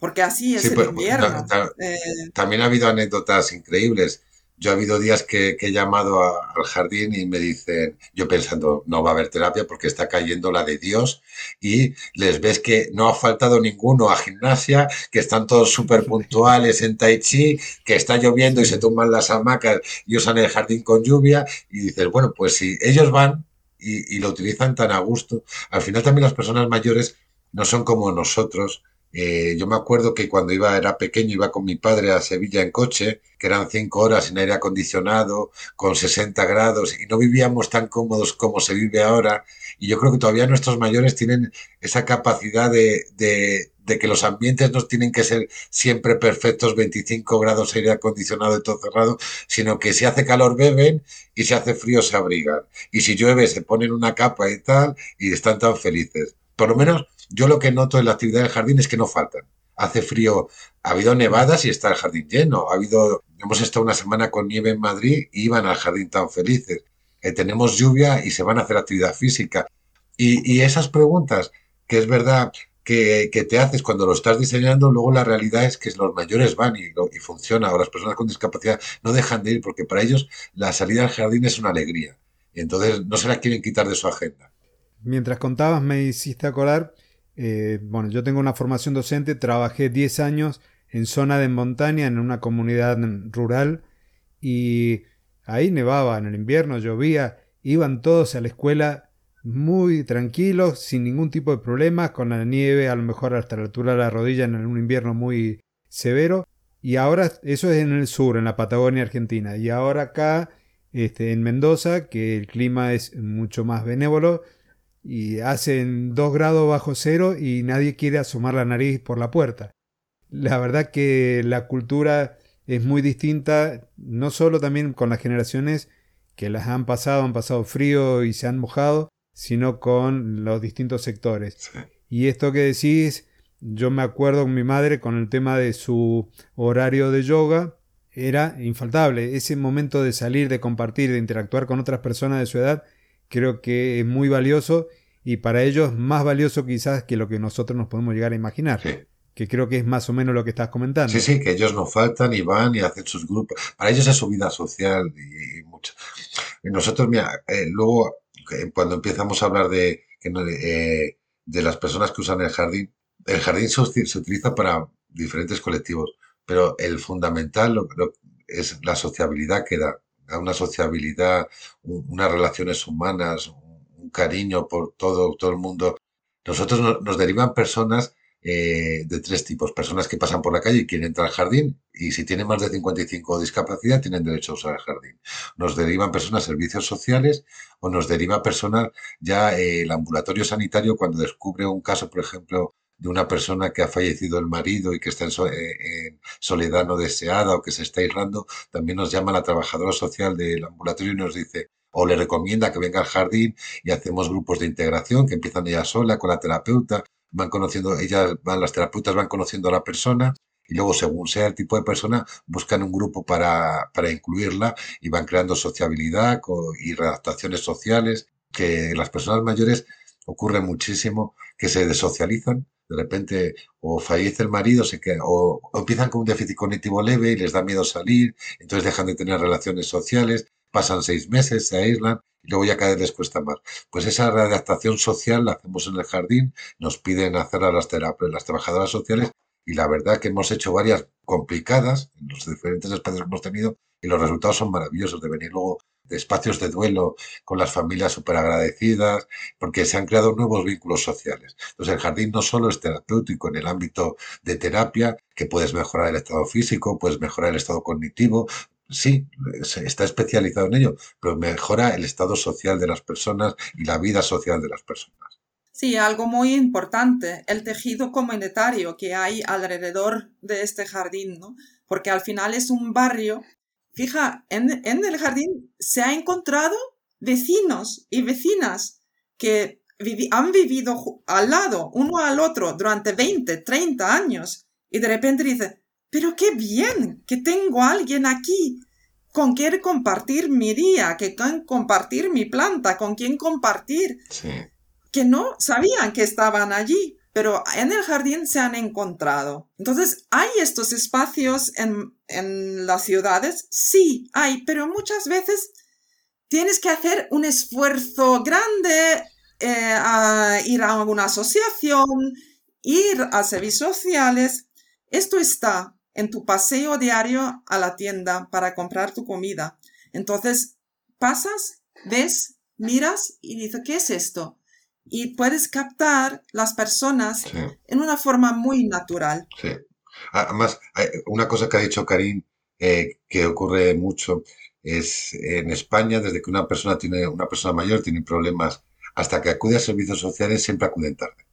porque así es el pues, invierno. Eh, también ha habido anécdotas increíbles. Yo ha habido días que, he llamado al jardín y me dicen, yo pensando, no va a haber terapia porque está cayendo la de Dios y les ves que no ha faltado ninguno a gimnasia, que están todos súper puntuales en Tai Chi, que está lloviendo y se tumban las hamacas y usan el jardín con lluvia y dices, bueno, pues si ellos van y, y lo utilizan tan a gusto, al final también las personas mayores no son como nosotros, eh, yo me acuerdo que cuando iba, era pequeño, iba con mi padre a Sevilla en coche, que eran cinco horas sin aire acondicionado, con 60 grados, y no vivíamos tan cómodos como se vive ahora. Y yo creo que todavía nuestros mayores tienen esa capacidad de, de, de que los ambientes no tienen que ser siempre perfectos, 25 grados aire acondicionado y todo cerrado, sino que si hace calor beben y si hace frío se abrigan. Y si llueve se ponen una capa y tal, y están tan felices. Por lo menos yo lo que noto en la actividad del jardín es que no faltan. Hace frío, ha habido nevadas y está el jardín lleno. Ha habido, hemos estado una semana con nieve en Madrid y iban al jardín tan felices. Eh, tenemos lluvia y se van a hacer actividad física. Y, esas preguntas, que es verdad que, te haces cuando lo estás diseñando, luego la realidad es que los mayores van y, funciona, o las personas con discapacidad no dejan de ir, porque para ellos la salida al jardín es una alegría. Y entonces no se la quieren quitar de su agenda. Mientras contabas me hiciste acordar eh, bueno, yo tengo una formación docente, trabajé 10 años en zona de montaña, en una comunidad rural, y ahí nevaba en el invierno, llovía, iban todos a la escuela muy tranquilos, sin ningún tipo de problemas, con la nieve a lo mejor hasta la altura de la rodilla en un invierno muy severo. Y ahora eso es en el sur, en la Patagonia Argentina. Y ahora acá, este, en Mendoza, que el clima es mucho más benévolo, y hacen 2 grados bajo cero y nadie quiere asomar la nariz por la puerta. La verdad que la cultura es muy distinta, no solo también con las generaciones que las han pasado, han pasado frío y se han mojado, sino con los distintos sectores. Y esto que decís, yo me acuerdo con mi madre con el tema de su horario de yoga, era infaltable. Ese momento de salir, de compartir, de interactuar con otras personas de su edad, creo que es muy valioso y para ellos más valioso quizás que lo que nosotros nos podemos llegar a imaginar. Que creo que es más o menos lo que estás comentando. Sí, sí, que ellos no faltan y van y hacen sus grupos. Para ellos es su vida social y, mucho. Y nosotros, mira, eh, luego cuando empezamos a hablar de, eh, de las personas que usan el jardín, el jardín se, utiliza para diferentes colectivos, pero el fundamental es la sociabilidad que da una sociabilidad, unas relaciones humanas, un cariño por todo, todo el mundo. Nosotros nos derivan personas eh, de tres tipos. Personas que pasan por la calle y quieren entrar al jardín y si tienen más de 55 de discapacidad tienen derecho a usar el jardín. Nos derivan personas servicios sociales o nos deriva personal ya eh, el ambulatorio sanitario cuando descubre un caso, por ejemplo, de una persona que ha fallecido el marido y que está en, eh, en, soledad no deseada o que se está aislando, también nos llama la trabajadora social del ambulatorio y nos dice, o le recomienda que venga al jardín y hacemos grupos de integración que empiezan ella sola con la terapeuta van conociendo, ellas van, las terapeutas van conociendo a la persona y luego según sea el tipo de persona buscan un grupo para, para incluirla y van creando sociabilidad y redactaciones sociales que las personas mayores ocurre muchísimo que se desocializan de repente o fallece el marido o, empiezan con un déficit cognitivo leve y les da miedo salir, entonces dejan de tener relaciones sociales, pasan seis meses, se aíslan y luego ya cada vez les cuesta más. Pues esa readaptación social la hacemos en el jardín, nos piden hacer a las, las trabajadoras sociales y la verdad que hemos hecho varias complicadas en los diferentes espacios que hemos tenido y los resultados son maravillosos de venir luego espacios de duelo con las familias súper agradecidas, porque se han creado nuevos vínculos sociales. Entonces el jardín no solo es terapéutico en el ámbito de terapia, que puedes mejorar el estado físico, puedes mejorar el estado cognitivo, sí, está especializado en ello, pero mejora el estado social de las personas y la vida social de las personas. Sí, algo muy importante, el tejido comunitario que hay alrededor de este jardín, ¿no? Porque al final es un barrio. Fija, en, en el jardín se ha encontrado vecinos y vecinas que han vivido al lado, uno al otro, durante 20, 30 años. Y de repente dice, pero qué bien que tengo a alguien aquí con quien compartir mi día, que con compartir mi planta, con quien compartir. Que no sabían que estaban allí, pero en el jardín se han encontrado. Entonces, ¿hay estos espacios en, en las ciudades? Sí, hay, pero muchas veces tienes que hacer un esfuerzo grande eh, a ir a alguna asociación, ir a servicios sociales. Esto está en tu paseo diario a la tienda para comprar tu comida. Entonces, pasas, ves, miras y dices, ¿qué es esto? Y puedes captar las personas en una forma muy natural. Sí. Además, una cosa que ha dicho Karim eh, que ocurre mucho es en España, desde que una persona tiene, una persona mayor tiene problemas, hasta que acude a servicios sociales, siempre acuden tarde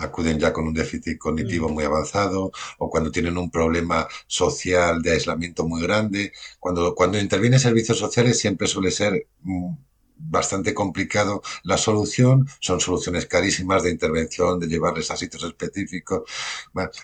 acuden ya con un déficit cognitivo muy avanzado o cuando tienen un problema social de aislamiento muy grande. Cuando, cuando interviene servicios sociales siempre suele ser mm, bastante complicado la solución, son soluciones carísimas de intervención, de llevarles a sitios específicos.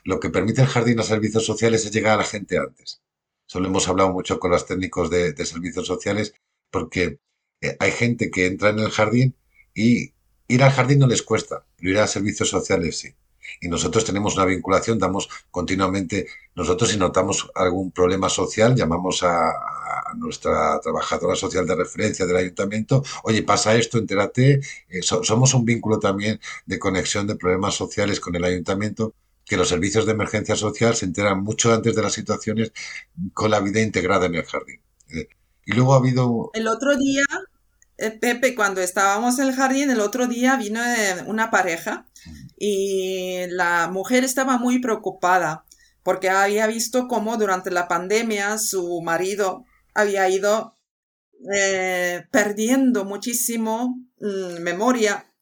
lo que permite el jardín a servicios sociales es llegar a la gente antes. Solo hemos hablado mucho con los técnicos de, servicios sociales porque eh, hay gente que entra en el jardín y Ir al jardín no les cuesta, pero ir a servicios sociales sí. Y nosotros tenemos una vinculación, damos continuamente, nosotros si notamos algún problema social, llamamos a, nuestra trabajadora social de referencia del ayuntamiento, oye, pasa esto, entérate, eh, somos un vínculo también de conexión de problemas sociales con el ayuntamiento, que los servicios de emergencia social se enteran mucho antes de las situaciones con la vida integrada en el jardín. Eh, y luego ha habido... El otro día Pepe, cuando estábamos en el jardín, el otro día vino eh, una pareja y la mujer estaba muy preocupada porque había visto cómo durante la pandemia su marido había ido eh, perdiendo muchísimo mm, memoria,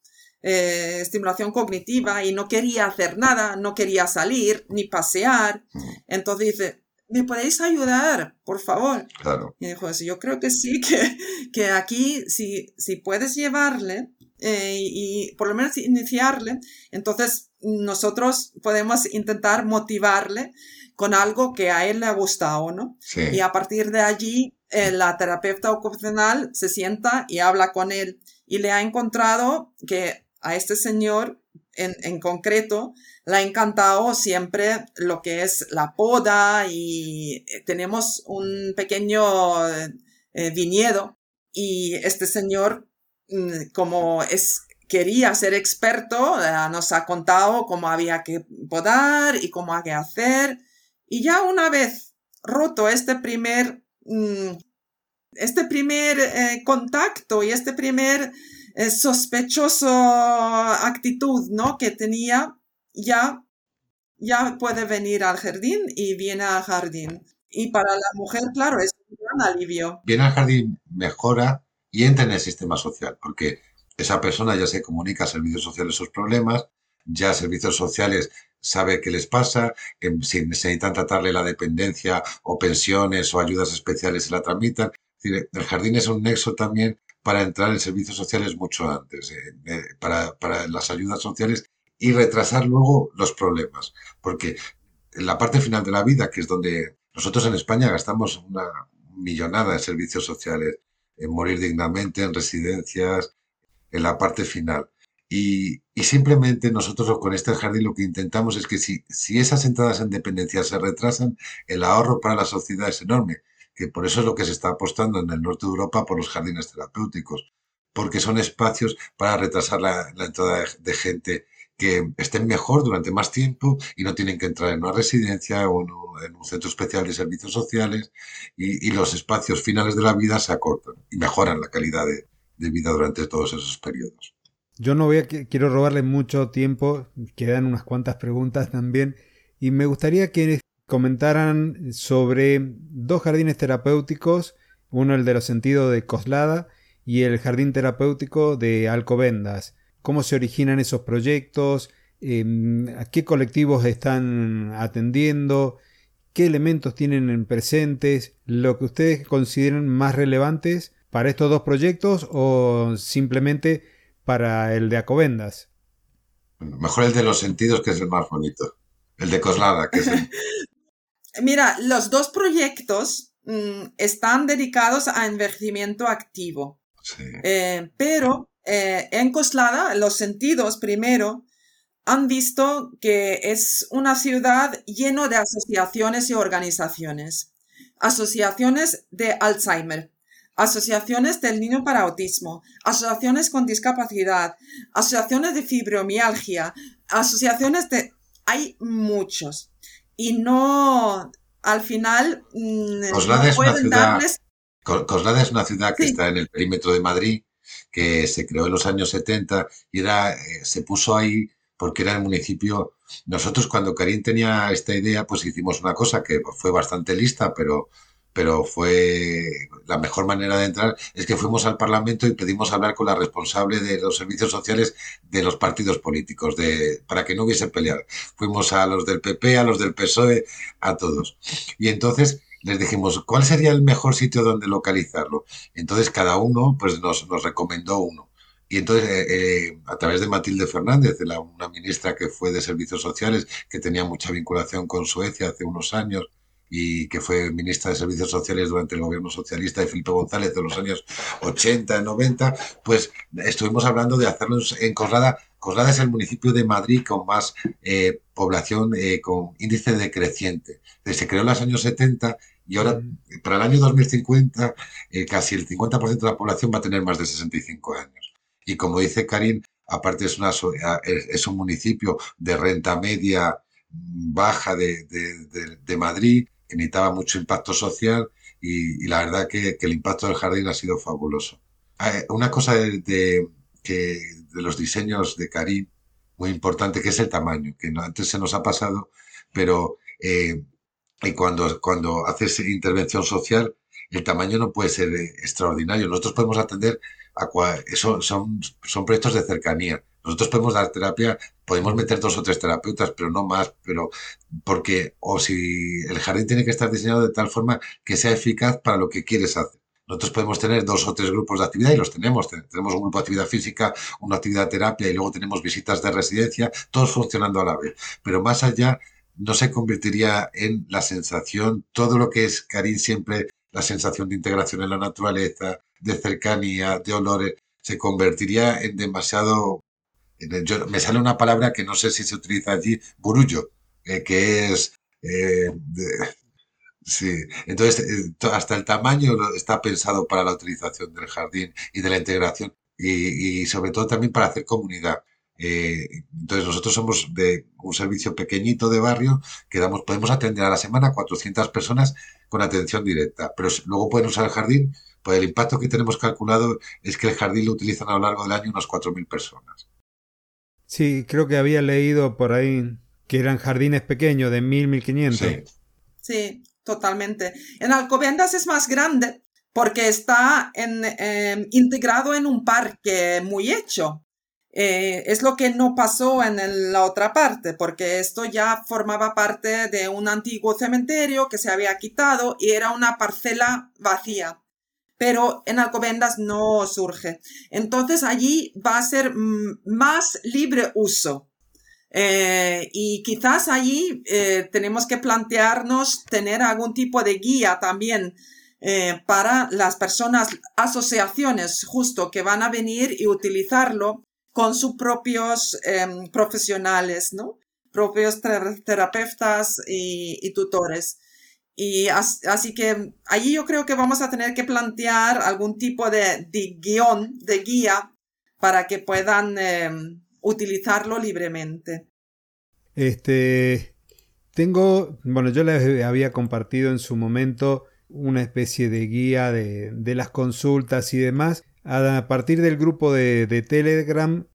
estimulación cognitiva y no quería hacer nada, no quería salir ni pasear. Entonces dice, ¿me podéis ayudar, por favor? Claro. Y dijo, yo creo que sí, *laughs* que, que aquí, si, si puedes llevarle eh, y por lo menos iniciarle, entonces nosotros podemos intentar motivarle con algo que a él le ha gustado, ¿no? Sí. Y a partir de allí, eh, la terapeuta ocupacional se sienta y habla con él y le ha encontrado que a este señor en, concreto le ha encantado siempre lo que es la poda y eh, tenemos un pequeño eh, viñedo y este señor mm, como es, quería ser experto, eh, nos ha contado cómo había que podar y cómo había que hacer. Y ya una vez roto este primer, mm, este primer eh, contacto y este primer eh, sospechoso actitud, ¿no? Que tenía, ya, ya puede venir al jardín y viene al jardín. Y para la mujer, claro, es un gran alivio. Viene al jardín, mejora y entra en el sistema social, porque esa persona ya se comunica a servicios sociales sus problemas, ya servicios sociales sabe qué les pasa, si necesitan tratarle la dependencia o pensiones o ayudas especiales se la tramitan. el jardín es un nexo también para entrar en servicios sociales mucho antes, eh, eh, para, las ayudas sociales y retrasar luego los problemas. Porque en la parte final de la vida, que es donde nosotros en España gastamos una millonada en servicios sociales, en morir dignamente, en residencias, en la parte final. Y, simplemente nosotros con este jardín lo que intentamos es que si, si esas entradas en dependencia se retrasan, el ahorro para la sociedad es enorme, que por eso es lo que se está apostando en el norte de Europa por los jardines terapéuticos, porque son espacios para retrasar la, entrada de, gente que estén mejor durante más tiempo y no tienen que entrar en una residencia o en un, centro especial de servicios sociales y, los espacios finales de la vida se acortan y mejoran la calidad de, vida durante todos esos periodos. Yo no voy a, quiero robarle mucho tiempo, quedan unas cuantas preguntas también, y me gustaría que comentaran sobre dos jardines terapéuticos, uno el de los sentidos de Coslada y el jardín terapéutico de Alcobendas. ¿Cómo se originan esos proyectos? Em, ¿A qué colectivos están atendiendo? ¿Qué elementos tienen presentes? Lo que ustedes consideren más relevantes para estos dos proyectos o simplemente para el de Acobendas? Mejor el de los sentidos, que es el más bonito. El de Coslada, que es el... *laughs* Mira, los dos proyectos mm, están dedicados a envejecimiento activo. Eh, pero eh, en Coslada, los sentidos primero han visto que es una ciudad lleno de asociaciones y organizaciones. Asociaciones de Alzheimer, asociaciones del niño para autismo, asociaciones con discapacidad, asociaciones de fibromialgia, asociaciones de... Hay muchos. Y no, al final, mm, Coslada, es, una ciudad, Coslada es una ciudad que está en el perímetro de Madrid, que se creó en los años 70 y era, eh, se puso ahí porque era el municipio. Nosotros cuando Karim tenía esta idea, pues hicimos una cosa que fue bastante lista, pero pero fue la mejor manera de entrar es que fuimos al Parlamento y pedimos hablar con la responsable de los servicios sociales de los partidos políticos, de, para que no hubiese pelear. Fuimos a los del PP, a los del PSOE, a todos. Y entonces les dijimos, ¿cuál sería el mejor sitio donde localizarlo? Entonces cada uno pues nos, nos recomendó uno. Y entonces, eh, eh, a través de Matilde Fernández, de la, una ministra que fue de Servicios Sociales, que tenía mucha vinculación con Suecia hace unos años, y que fue ministra de Servicios Sociales durante el gobierno socialista de Felipe González de los años 80, 90, pues estuvimos hablando de hacerlo en Coslada. Coslada es el municipio de Madrid con más eh, población eh, con índice decreciente. Se creó en los años 70 y ahora mm. para el año 2050 eh, casi el 50% de la población va a tener más de 65 años. Y como dice Karim, aparte es, una, es un municipio de renta media baja de, de, de Madrid, que necesitaba mucho impacto social y, la verdad que, el impacto del jardín ha sido fabuloso. Ah, eh, una cosa de, que, de los diseños de Karim, muy importante, que es el tamaño, que antes se nos ha pasado, pero eh, y cuando, cuando haces intervención social, el tamaño no puede ser eh, extraordinario. Nosotros podemos atender a son, son, son proyectos de cercanía. Nosotros podemos dar terapia, podemos meter dos o tres terapeutas, pero no más, pero porque, o si el jardín tiene que estar diseñado de tal forma que sea eficaz para lo que quieres hacer. Nosotros podemos tener dos o tres grupos de actividad y los tenemos. Tenemos un grupo de actividad física, una actividad de terapia y luego tenemos visitas de residencia, todos funcionando a la vez. Pero más allá, no se convertiría en la sensación, todo lo que es Karim siempre, la sensación de integración en la naturaleza, de cercanía, de olores, se convertiría en demasiado me sale una palabra que no sé si se utiliza allí, burullo, eh, que es... Eh, sí, entonces eh, hasta el tamaño está pensado para la utilización del jardín y de la integración, y, sobre todo también para hacer comunidad. Entonces nosotros somos de un servicio pequeñito de barrio que damos, podemos atender a la semana a 400 personas con atención directa, pero luego pueden usar el jardín, pues el impacto que tenemos calculado es que el jardín lo utilizan a lo largo del año unas 4.000 personas. Sí, creo que había leído por ahí que eran jardines pequeños de 1.000, 1.500. Sí. sí, totalmente. En Alcobendas es más grande porque está em, integrado en un parque muy hecho. Eh, es lo que no pasó en la otra parte, porque esto ya formaba parte de un antiguo cementerio que se había quitado y era una parcela vacía. Pero en Alcobendas no surge. Entonces allí va a ser mm, más libre uso. Eh, y quizás allí eh, tenemos que plantearnos tener algún tipo de guía también para las personas, asociaciones justo que van a venir y utilizarlo con sus propios em, profesionales, ¿no? Propios terapeutas y, tutores. Y así que allí yo creo que vamos a tener que plantear algún tipo de, guion, de guía, para que puedan em, utilizarlo libremente. Este, tengo, bueno, yo les había compartido en su momento una especie de guía de, de las consultas y demás, a partir del grupo de, Telegram,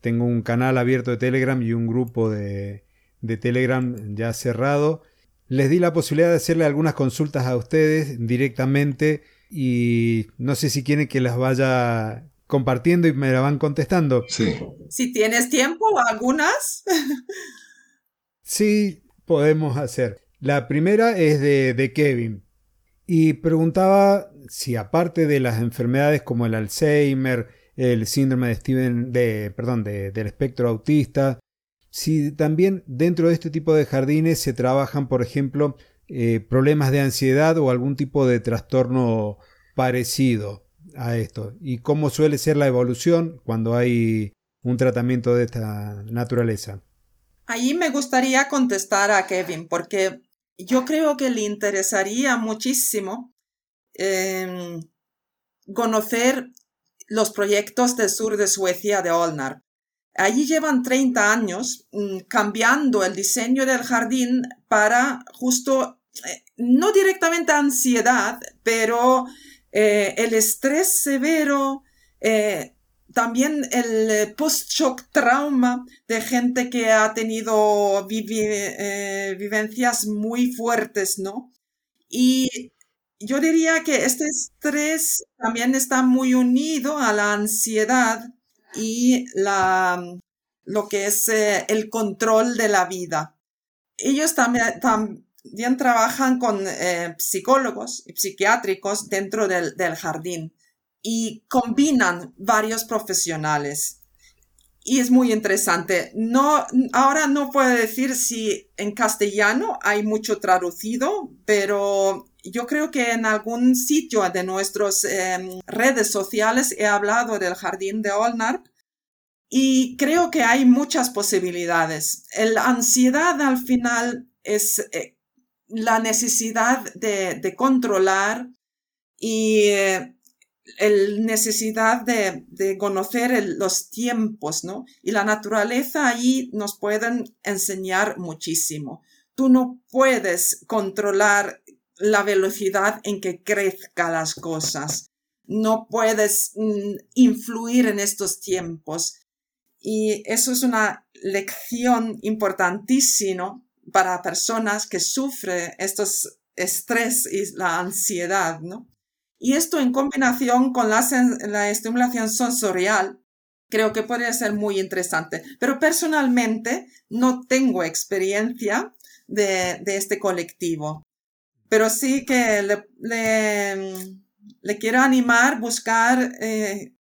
tengo un canal abierto de Telegram y un grupo de, Telegram ya cerrado. Les di la posibilidad de hacerle algunas consultas a ustedes directamente y no sé si quieren que las vaya compartiendo y me la van contestando. Sí. Si tienes tiempo, algunas. *laughs* sí, podemos hacer. La primera es de, de Kevin y preguntaba si aparte de las enfermedades como el Alzheimer, el síndrome de Steven, de, perdón, del espectro autista, si también dentro de este tipo de jardines se trabajan, por ejemplo, eh, problemas de ansiedad o algún tipo de trastorno parecido a esto, y cómo suele ser la evolución cuando hay un tratamiento de esta naturaleza. Ahí me gustaría contestar a Kevin, porque yo creo que le interesaría muchísimo em, conocer los proyectos del sur de Suecia de Olnar. Allí llevan 30 años mm, cambiando el diseño del jardín para justo, eh, no directamente ansiedad, pero eh, el estrés severo, eh, también el post-shock trauma de gente que ha tenido vivencias muy fuertes, ¿no? Y yo diría que este estrés también está muy unido a la ansiedad y la, lo que es eh, el control de la vida. Ellos también, también trabajan con eh, psicólogos y psiquiátricos dentro del, del jardín y combinan varios profesionales y es muy interesante. No, ahora no puedo decir si en castellano hay mucho traducido, pero yo creo que en algún sitio de nuestras em, redes sociales he hablado del jardín de Olnarp y creo que hay muchas posibilidades. La ansiedad al final es eh, la necesidad de, controlar y eh, la necesidad de, conocer los tiempos, ¿no? Y la naturaleza ahí nos pueden enseñar muchísimo. Tú no puedes controlar la velocidad en que crezcan las cosas. No puedes mm, influir en estos tiempos. Y eso es una lección importantísima para personas que sufren estos estrés y la ansiedad, ¿no? Y esto en combinación con la, la estimulación sensorial, creo que podría ser muy interesante. Pero personalmente no tengo experiencia de, de este colectivo pero sí que le, quiero animar a buscar eh,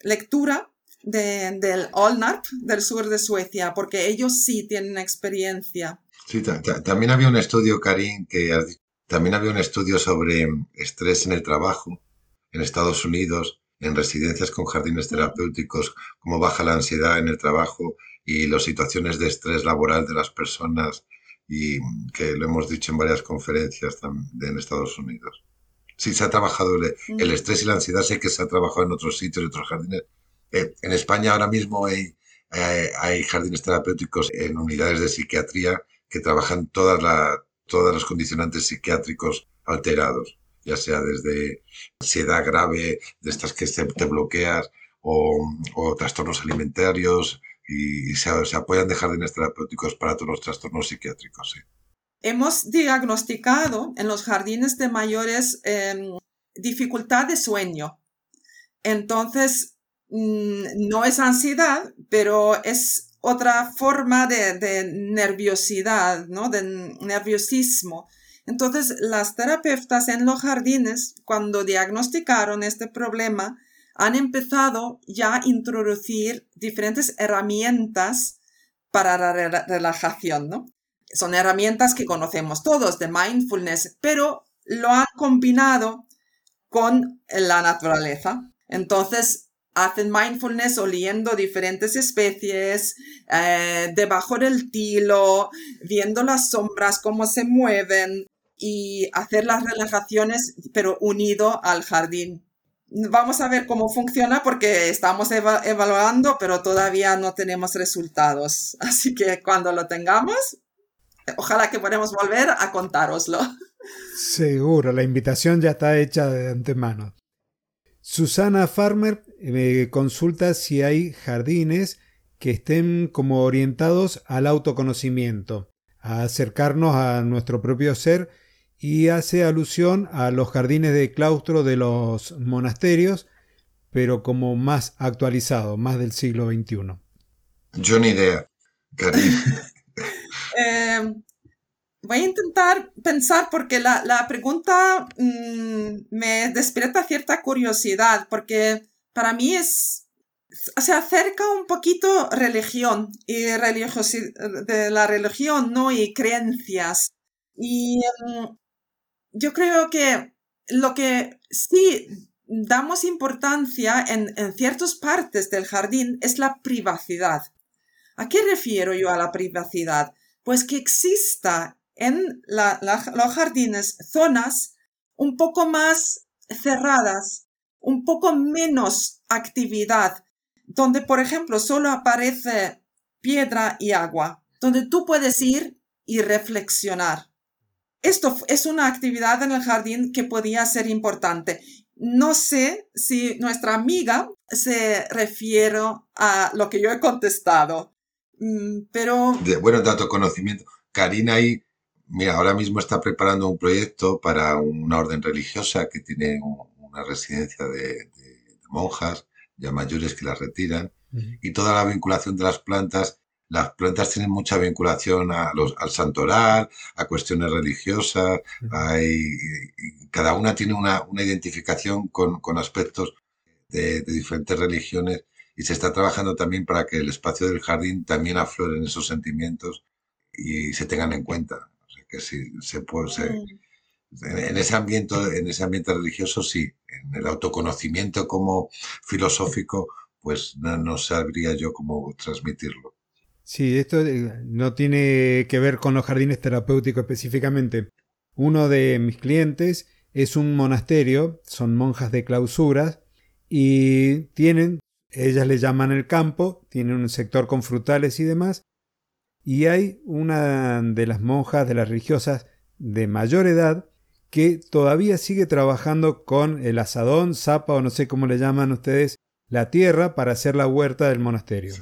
lectura de, del Olnarp, del sur de Suecia, porque ellos sí tienen experiencia. Sí, también había un estudio, Karin, que también había un estudio sobre estrés en el trabajo en Estados Unidos, en residencias con jardines terapéuticos, cómo baja la ansiedad en el trabajo y las situaciones de estrés laboral de las personas y que lo hemos dicho en varias conferencias en Estados Unidos. Sí, se ha trabajado el, mm. estrés y la ansiedad, sé que se ha trabajado en otros sitios, en otros jardines, Eh, en España ahora mismo hay, eh, hay jardines terapéuticos en unidades de psiquiatría que trabajan todas, la, todas los condicionantes psiquiátricos alterados, ya sea desde ansiedad grave, de estas que te bloqueas, o, o trastornos alimentarios, y, se, apoyan de jardines terapéuticos para todos los trastornos psiquiátricos. Hemos diagnosticado en los jardines de mayores em, dificultad de sueño. Entonces, mm, no es ansiedad, pero es otra forma de, nerviosidad, ¿no? De nerviosismo. Entonces, las terapeutas en los jardines, cuando diagnosticaron este problema, han empezado ya a introducir diferentes herramientas para la relajación, ¿no? Son herramientas que conocemos todos de mindfulness, pero lo han combinado con la naturaleza. Entonces, hacen mindfulness oliendo diferentes especies, eh, debajo del tilo, viendo las sombras, cómo se mueven y hacer las relajaciones, pero unido al jardín. Vamos a ver cómo funciona porque estamos evaluando, pero todavía no tenemos resultados. *laughs* Así que cuando lo tengamos, ojalá que podamos volver a contároslo. *laughs* Seguro, la invitación ya está hecha de antemano. Susana Farmer me consulta si hay jardines que estén como orientados al autoconocimiento, a acercarnos a nuestro propio ser y hace alusión a los jardines de claustro de los monasterios, pero como más actualizado, más del siglo XXI. Yo ni idea, *laughs* eh, voy a intentar pensar porque la, pregunta mm, me despierta cierta curiosidad, porque para mí es, se acerca un poquito religión y de la religión, ¿no? Y creencias. Y mm, yo creo que lo que sí damos importancia en, en ciertas partes del jardín es la privacidad. ¿A qué refiero yo a la privacidad? Pues que exista en los jardines zonas un poco más cerradas, un poco menos actividad, donde, por ejemplo, solo aparece piedra y agua, donde tú puedes ir y reflexionar. Esto es una actividad en el jardín que podía ser importante. No sé si nuestra amiga se refiere a lo que yo he contestado, mm, pero... De, bueno, dato conocimiento. Karina ahí, mira, ahora mismo está preparando un proyecto para una orden religiosa que tiene una residencia de, monjas ya mayores que las retiran y toda la vinculación de las plantas las plantas tienen mucha vinculación a los, al santoral, a cuestiones religiosas, hay, cada una tiene una, una identificación con, con aspectos de, de, diferentes religiones y se está trabajando también para que el espacio del jardín también afloren esos sentimientos y se tengan en cuenta. O sea, que si se puede, en, ese ambiente, en ese ambiente religioso sí, en el autoconocimiento como filosófico, pues no, no sabría yo cómo transmitirlo. Sí, esto eh, no tiene que ver con los jardines terapéuticos específicamente. Uno de mis clientes es un monasterio, son monjas de clausuras y tienen, ellas le llaman el campo, tienen un sector con frutales y demás, y hay una de las monjas de las religiosas de mayor edad que todavía sigue trabajando con el asadón, zapa o no sé cómo le llaman ustedes, la tierra para hacer la huerta del monasterio.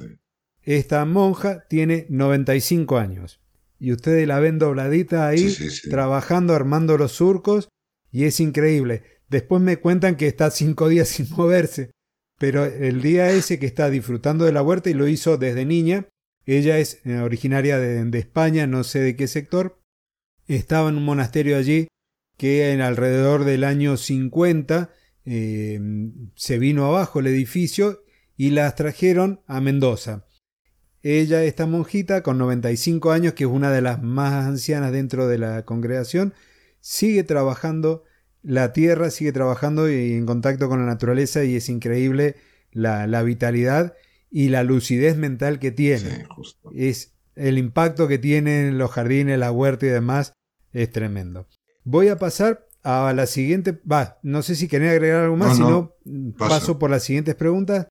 Esta monja tiene 95 años y ustedes la ven dobladita ahí, trabajando, armando los surcos y es increíble. Después me cuentan que está cinco días *laughs* sin moverse, pero el día ese que está disfrutando de la huerta y lo hizo desde niña, ella es eh, originaria de, España, no sé de qué sector, estaba en un monasterio allí que en alrededor del año 50 eh, se vino abajo el edificio y las trajeron a Mendoza. Ella, esta monjita, con 95 años, que es una de las más ancianas dentro de la congregación, sigue trabajando la tierra, sigue trabajando y en contacto con la naturaleza y es increíble la, vitalidad y la lucidez mental que tiene. es el impacto que tienen los jardines, la huerta y demás es tremendo. Voy a pasar a la siguiente, va, no sé si quería agregar algo más, si no, paso por las siguientes preguntas.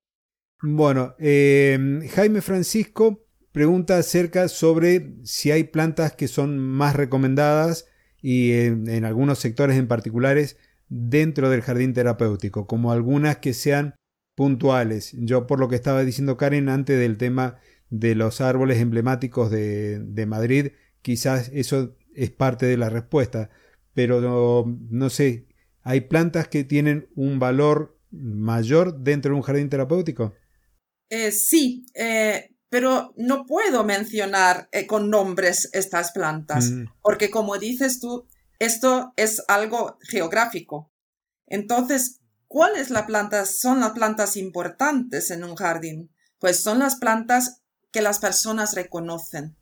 Bueno, eh, Jaime Francisco pregunta acerca sobre si hay plantas que son más recomendadas y en, algunos sectores en particulares dentro del jardín terapéutico, como algunas que sean puntuales. Yo por lo que estaba diciendo Karen antes del tema de los árboles emblemáticos de, Madrid, quizás eso es parte de la respuesta, pero no sé, ¿hay plantas que tienen un valor mayor dentro de un jardín terapéutico? Eh, sí, eh, pero no puedo mencionar eh, con nombres estas plantas, mm. porque como dices tú, esto es algo geográfico. Entonces, ¿cuáles las plantas son las plantas importantes en un jardín? Pues son las plantas que las personas reconocen.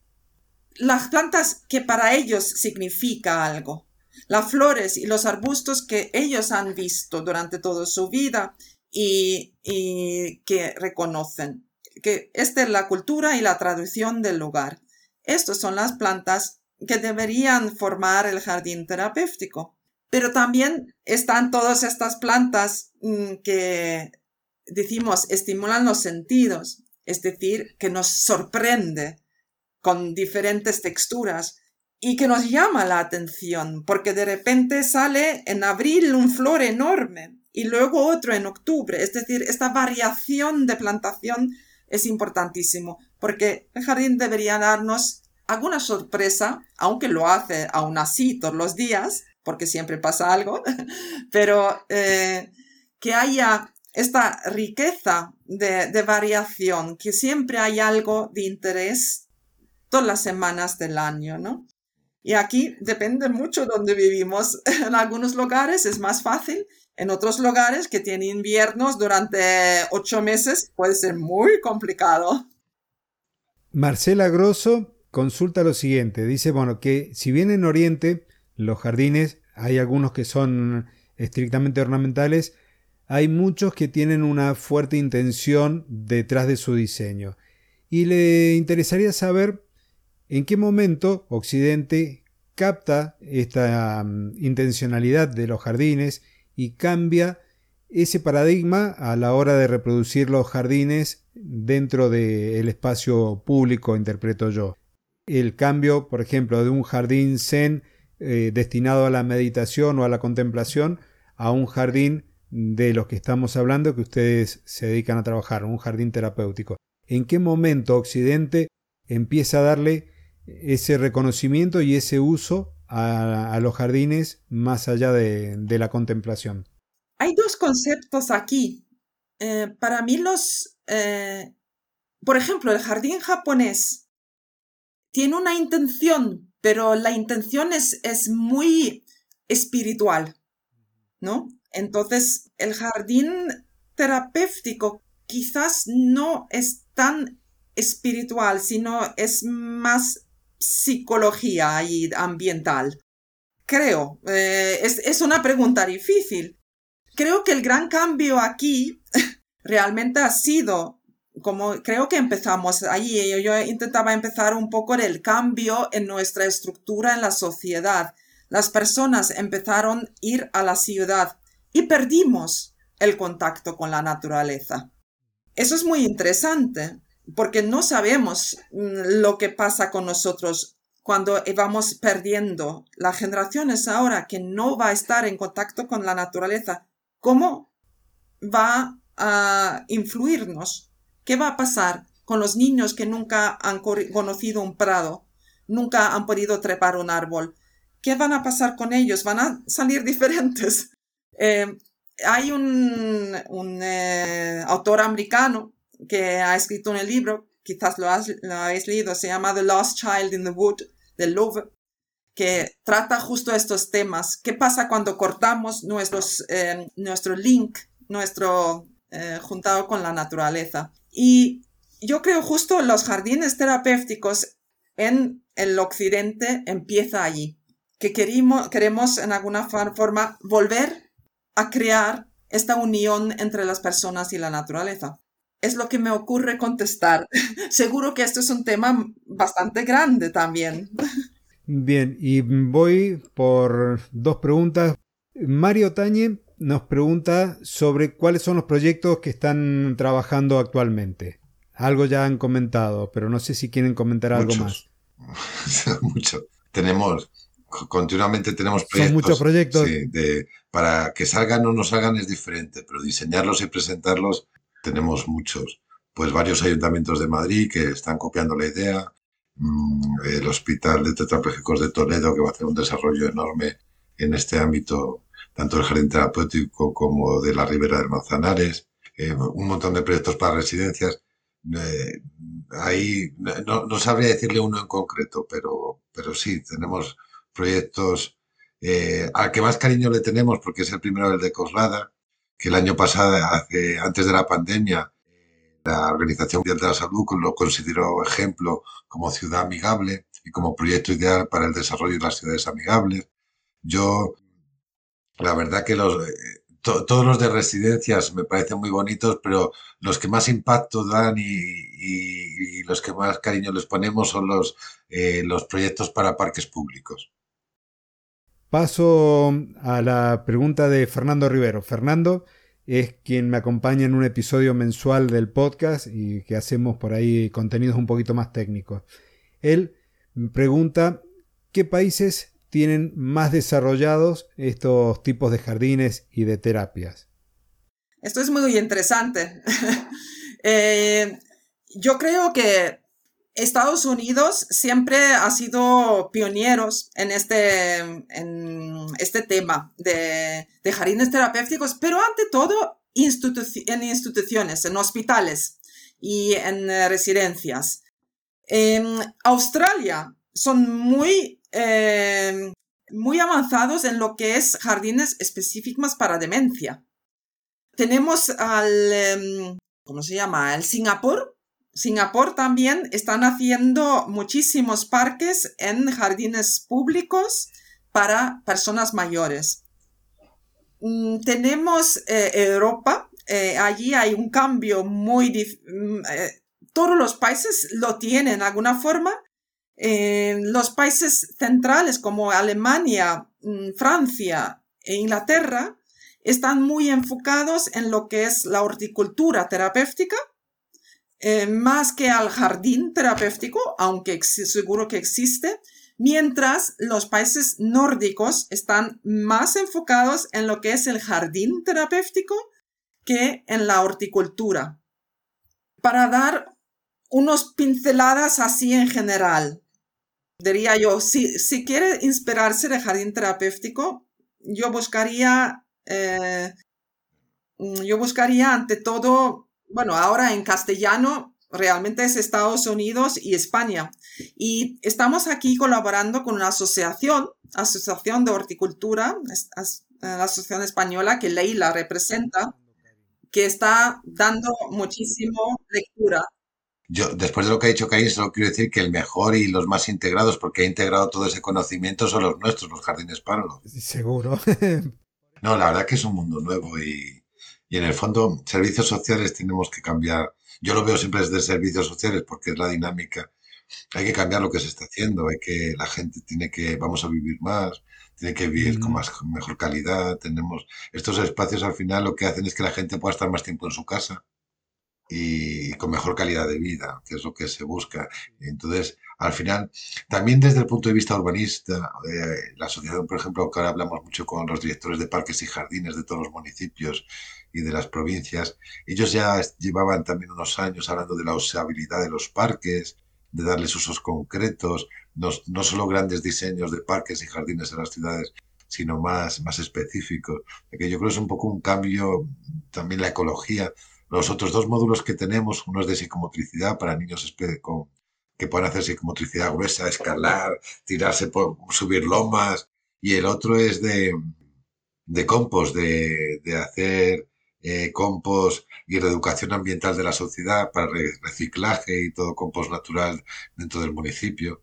Las plantas que para ellos significa algo. Las flores y los arbustos que ellos han visto durante toda su vida y, que reconocen que esta es la cultura y la tradición del lugar. Estas son las plantas que deberían formar el jardín terapéutico. Pero también están todas estas plantas mm, que decimos estimulan los sentidos, es decir, que nos sorprende con diferentes texturas y que nos llama la atención, porque de repente sale en abril un flor enorme y luego otro en octubre. Es decir, esta variación de plantación es importantísimo porque el jardín debería darnos alguna sorpresa, aunque lo hace aún así todos los días, porque siempre pasa algo, *laughs* pero eh, que haya esta riqueza de, de, variación, que siempre hay algo de interés todas las semanas del año, ¿no? Y aquí depende mucho donde vivimos. *laughs* En algunos lugares es más fácil en otros lugares que tienen inviernos durante ocho meses puede ser muy complicado. Marcela Grosso consulta lo siguiente. Dice, bueno, que si bien en Oriente los jardines hay algunos que son estrictamente ornamentales, hay muchos que tienen una fuerte intención detrás de su diseño. Y le interesaría saber en qué momento Occidente capta esta mm, intencionalidad de los jardines y cambia ese paradigma a la hora de reproducir los jardines dentro del espacio público, interpreto yo. El cambio, por ejemplo, de un jardín zen eh, destinado a la meditación o a la contemplación a un jardín de los que estamos hablando que ustedes se dedican a trabajar, un jardín terapéutico. ¿En qué momento Occidente empieza a darle ese reconocimiento y ese uso a, los jardines más allá de, la contemplación? Hay dos conceptos aquí. Eh, para mí los, eh, por ejemplo, el jardín japonés tiene una intención, pero la intención es, es muy espiritual, ¿no? Entonces, el jardín terapéutico quizás no es tan espiritual, sino es más psicología y ambiental? Creo, eh, es, una pregunta difícil. Creo que el gran cambio aquí *laughs* realmente ha sido, como creo que empezamos allí, yo, intentaba empezar un poco del cambio en nuestra estructura en la sociedad. Las personas empezaron a ir a la ciudad y perdimos el contacto con la naturaleza. Eso es muy interesante porque no sabemos mm, lo que pasa con nosotros cuando vamos perdiendo las generaciones ahora que no va a estar en contacto con la naturaleza. ¿Cómo va a influirnos? ¿Qué va a pasar con los niños que nunca han conocido un prado, nunca han podido trepar un árbol? ¿Qué van a pasar con ellos? ¿Van a salir *laughs* diferentes? Eh, hay un, eh, autor americano que ha escrito en el libro, quizás lo, habéis leído, se llama The Lost Child in the Wood, de Louvre, que trata justo estos temas. ¿Qué pasa cuando cortamos nuestros, eh, nuestro link, nuestro eh, juntado con la naturaleza? Y yo creo justo los jardines terapéuticos en el occidente empieza allí, que queremos en alguna forma volver a crear esta unión entre las personas y la naturaleza es lo que me ocurre contestar. *laughs* Seguro que esto es un tema bastante grande también. Bien, y voy por dos preguntas. Mario Tañe nos pregunta sobre cuáles son los proyectos que están trabajando actualmente. Algo ya han comentado, pero no sé si quieren comentar algo más. *laughs* Mucho. Tenemos, continuamente tenemos proyectos. Son muchos proyectos. Sí, de, para que salgan o no salgan es diferente, pero diseñarlos y presentarlos tenemos muchos. Pues varios ayuntamientos de Madrid que están copiando la idea. Mm, el Hospital de Tetrapléjicos de Toledo que va a hacer un desarrollo enorme en este ámbito, tanto el jardín terapéutico como de la Ribera del Manzanares. Eh, un montón de proyectos para residencias eh, ahí no, no, sabría decirle uno en concreto, pero, pero sí, tenemos proyectos eh, al que más cariño le tenemos, porque es el primero el de Coslada, que el año pasado, antes de la pandemia, la Organización Mundial de la Salud lo consideró ejemplo como ciudad amigable y como proyecto ideal para el desarrollo de las ciudades amigables. Yo, la verdad que los, eh, todos los de residencias me parecen muy bonitos, pero los que más impacto dan y, los que más cariño les ponemos son los, eh, los proyectos para parques públicos. Paso a la pregunta de Fernando Rivero. Fernando es quien me acompaña en un episodio mensual del podcast y que hacemos por ahí contenidos un poquito más técnicos. Él pregunta qué países tienen más desarrollados estos tipos de jardines y de terapias. Esto es muy interesante. *laughs* Eh, yo creo que Estados Unidos siempre ha sido pioneros en este, en este tema de, jardines terapéuticos, pero ante todo en instituciones, en hospitales y en residencias. En Australia son muy eh, muy avanzados en lo que es jardines específicos para demencia. Tenemos al, em, ¿cómo se llama? El Singapur. Singapur también están haciendo muchísimos parques en jardines públicos para personas mayores. Mm, tenemos eh, Europa. Eh, allí hay un cambio muy... Mm, todos los países lo tienen de alguna forma, los países centrales como Alemania, mm, Francia e Inglaterra están muy enfocados en lo que es la horticultura terapéutica, eh, más que al jardín terapéutico, aunque seguro que existe, mientras los países nórdicos están más enfocados en lo que es el jardín terapéutico que en la horticultura. Para dar unos pinceladas así en general, diría yo, si, si quiere inspirarse de jardín terapéutico, yo buscaría, eh, yo buscaría ante todo, bueno, ahora en castellano, realmente es Estados Unidos y España. Y estamos aquí colaborando con una asociación, Asociación de Horticultura, la Asociación Española que Leila representa, que está dando muchísimo lectura yo, después de lo que ha dicho Caín, solo quiero decir que el mejor y los más integrados, porque ha integrado todo ese conocimiento, son los nuestros, los jardines Pablo. Seguro. no, la verdad que es un mundo nuevo y, y en el fondo, servicios sociales tenemos que cambiar. Yo lo veo siempre desde servicios sociales porque es la dinámica. Hay que cambiar lo que se está haciendo, hay que, la gente tiene que, vamos a vivir más, tiene que vivir con más, mejor calidad. Tenemos, estos espacios al final lo que hacen es que la gente pueda estar más tiempo en su casa y con mejor calidad de vida, que es lo que se busca. Entonces, al final, también desde el punto de vista urbanista, eh, la asociación, por ejemplo, que ahora hablamos mucho con los directores de parques y jardines de todos los municipios y de las provincias, ellos ya llevaban también unos años hablando de la usabilidad de los parques, de darles usos concretos, no, no solo grandes diseños de parques y jardines en las ciudades, sino más, más específicos. Que yo creo que es un poco un cambio, también la ecología, los otros dos módulos que tenemos, uno es de psicomotricidad para niños con, que puedan hacer psicomotricidad gruesa, escalar, tirarse por subir lomas, y el otro es de, de compost, de, de hacer eh, compost y reeducación ambiental de la sociedad para reciclaje y todo compost natural dentro del municipio.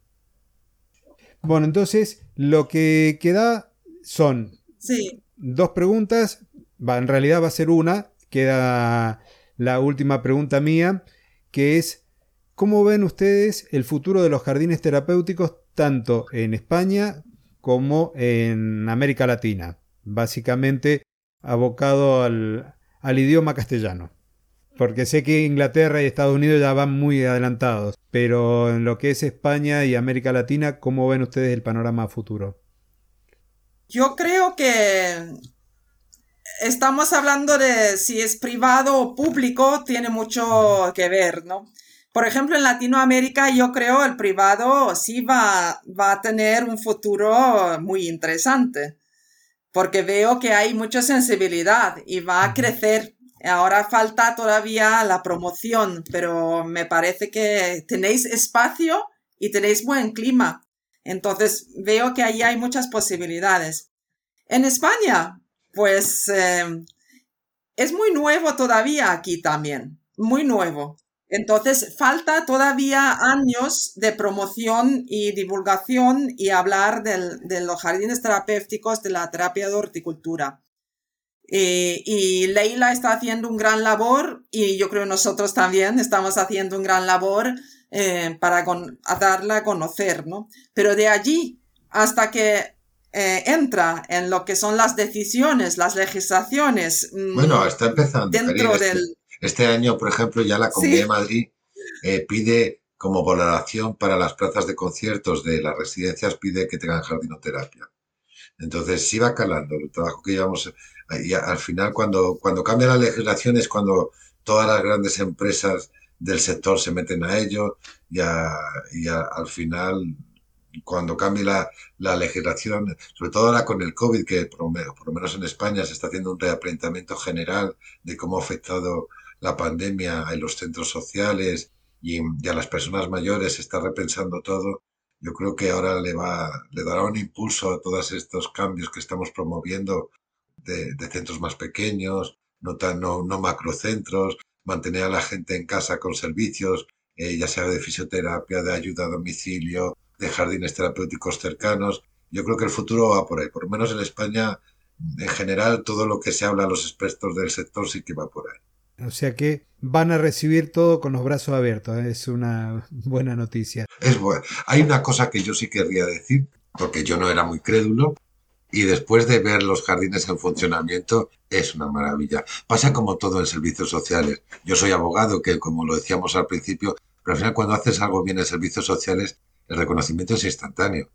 Bueno, entonces lo que queda son sí. dos preguntas, va, en realidad va a ser una, queda la última pregunta mía, que es, ¿cómo ven ustedes el futuro de los jardines terapéuticos tanto en España como en América Latina? Básicamente, abocado al, al idioma castellano. Porque sé que Inglaterra y Estados Unidos ya van muy adelantados, pero en lo que es España y América Latina, ¿cómo ven ustedes el panorama futuro? Yo creo que estamos hablando de si es privado o público, tiene mucho que ver, ¿no? Por ejemplo, en Latinoamérica yo creo el privado sí va, va a tener un futuro muy interesante, porque veo que hay mucha sensibilidad y va a crecer. Ahora falta todavía la promoción, pero me parece que tenéis espacio y tenéis buen clima. Entonces veo que ahí hay muchas posibilidades. En España, pues eh, es muy nuevo todavía aquí también, muy nuevo. Entonces, falta todavía años de promoción y divulgación y hablar de los jardines terapéuticos de la terapia de horticultura. Eh, y Leila está haciendo un gran labor y yo creo nosotros también estamos haciendo un gran labor eh, para darla a conocer, ¿no? Pero de allí hasta que eh, entra en lo que son las decisiones, las legislaciones. Mm, bueno, está empezando. Dentro este del este año, por ejemplo, ya la Comunidad de Madrid eh, pide como valoración para las plazas de conciertos de las residencias, pide que tengan jardinoterapia. Entonces, sí va calando el trabajo que llevamos. Y al final, cuando, cuando cambia la legislación es cuando todas las grandes empresas del sector se meten a ello y, al final, cuando cambie la, la, legislación, sobre todo ahora con el COVID, que por, por, lo menos en España se está haciendo un reaplanteamiento general de cómo ha afectado la pandemia en los centros sociales y, a las personas mayores está repensando todo, yo creo que ahora le va, le dará un impulso a todos estos cambios que estamos promoviendo de, centros más pequeños, no tan, no, no, macrocentros, mantener a la gente en casa con servicios, eh, ya sea de fisioterapia, de ayuda a domicilio, de jardines terapéuticos cercanos. Yo creo que el futuro va por ahí. Por lo menos en España, en general, todo lo que se habla a los expertos del sector sí que va por ahí. O sea que van a recibir todo con los brazos abiertos. ¿eh? Es una buena noticia. Es bueno. Hay una cosa que yo sí querría decir, porque yo no era muy crédulo, y después de ver los jardines en funcionamiento, es una maravilla. Pasa como todo en servicios sociales. Yo soy abogado, que como lo decíamos al principio, pero al final cuando haces algo bien en servicios sociales, el reconocimiento es instantáneo.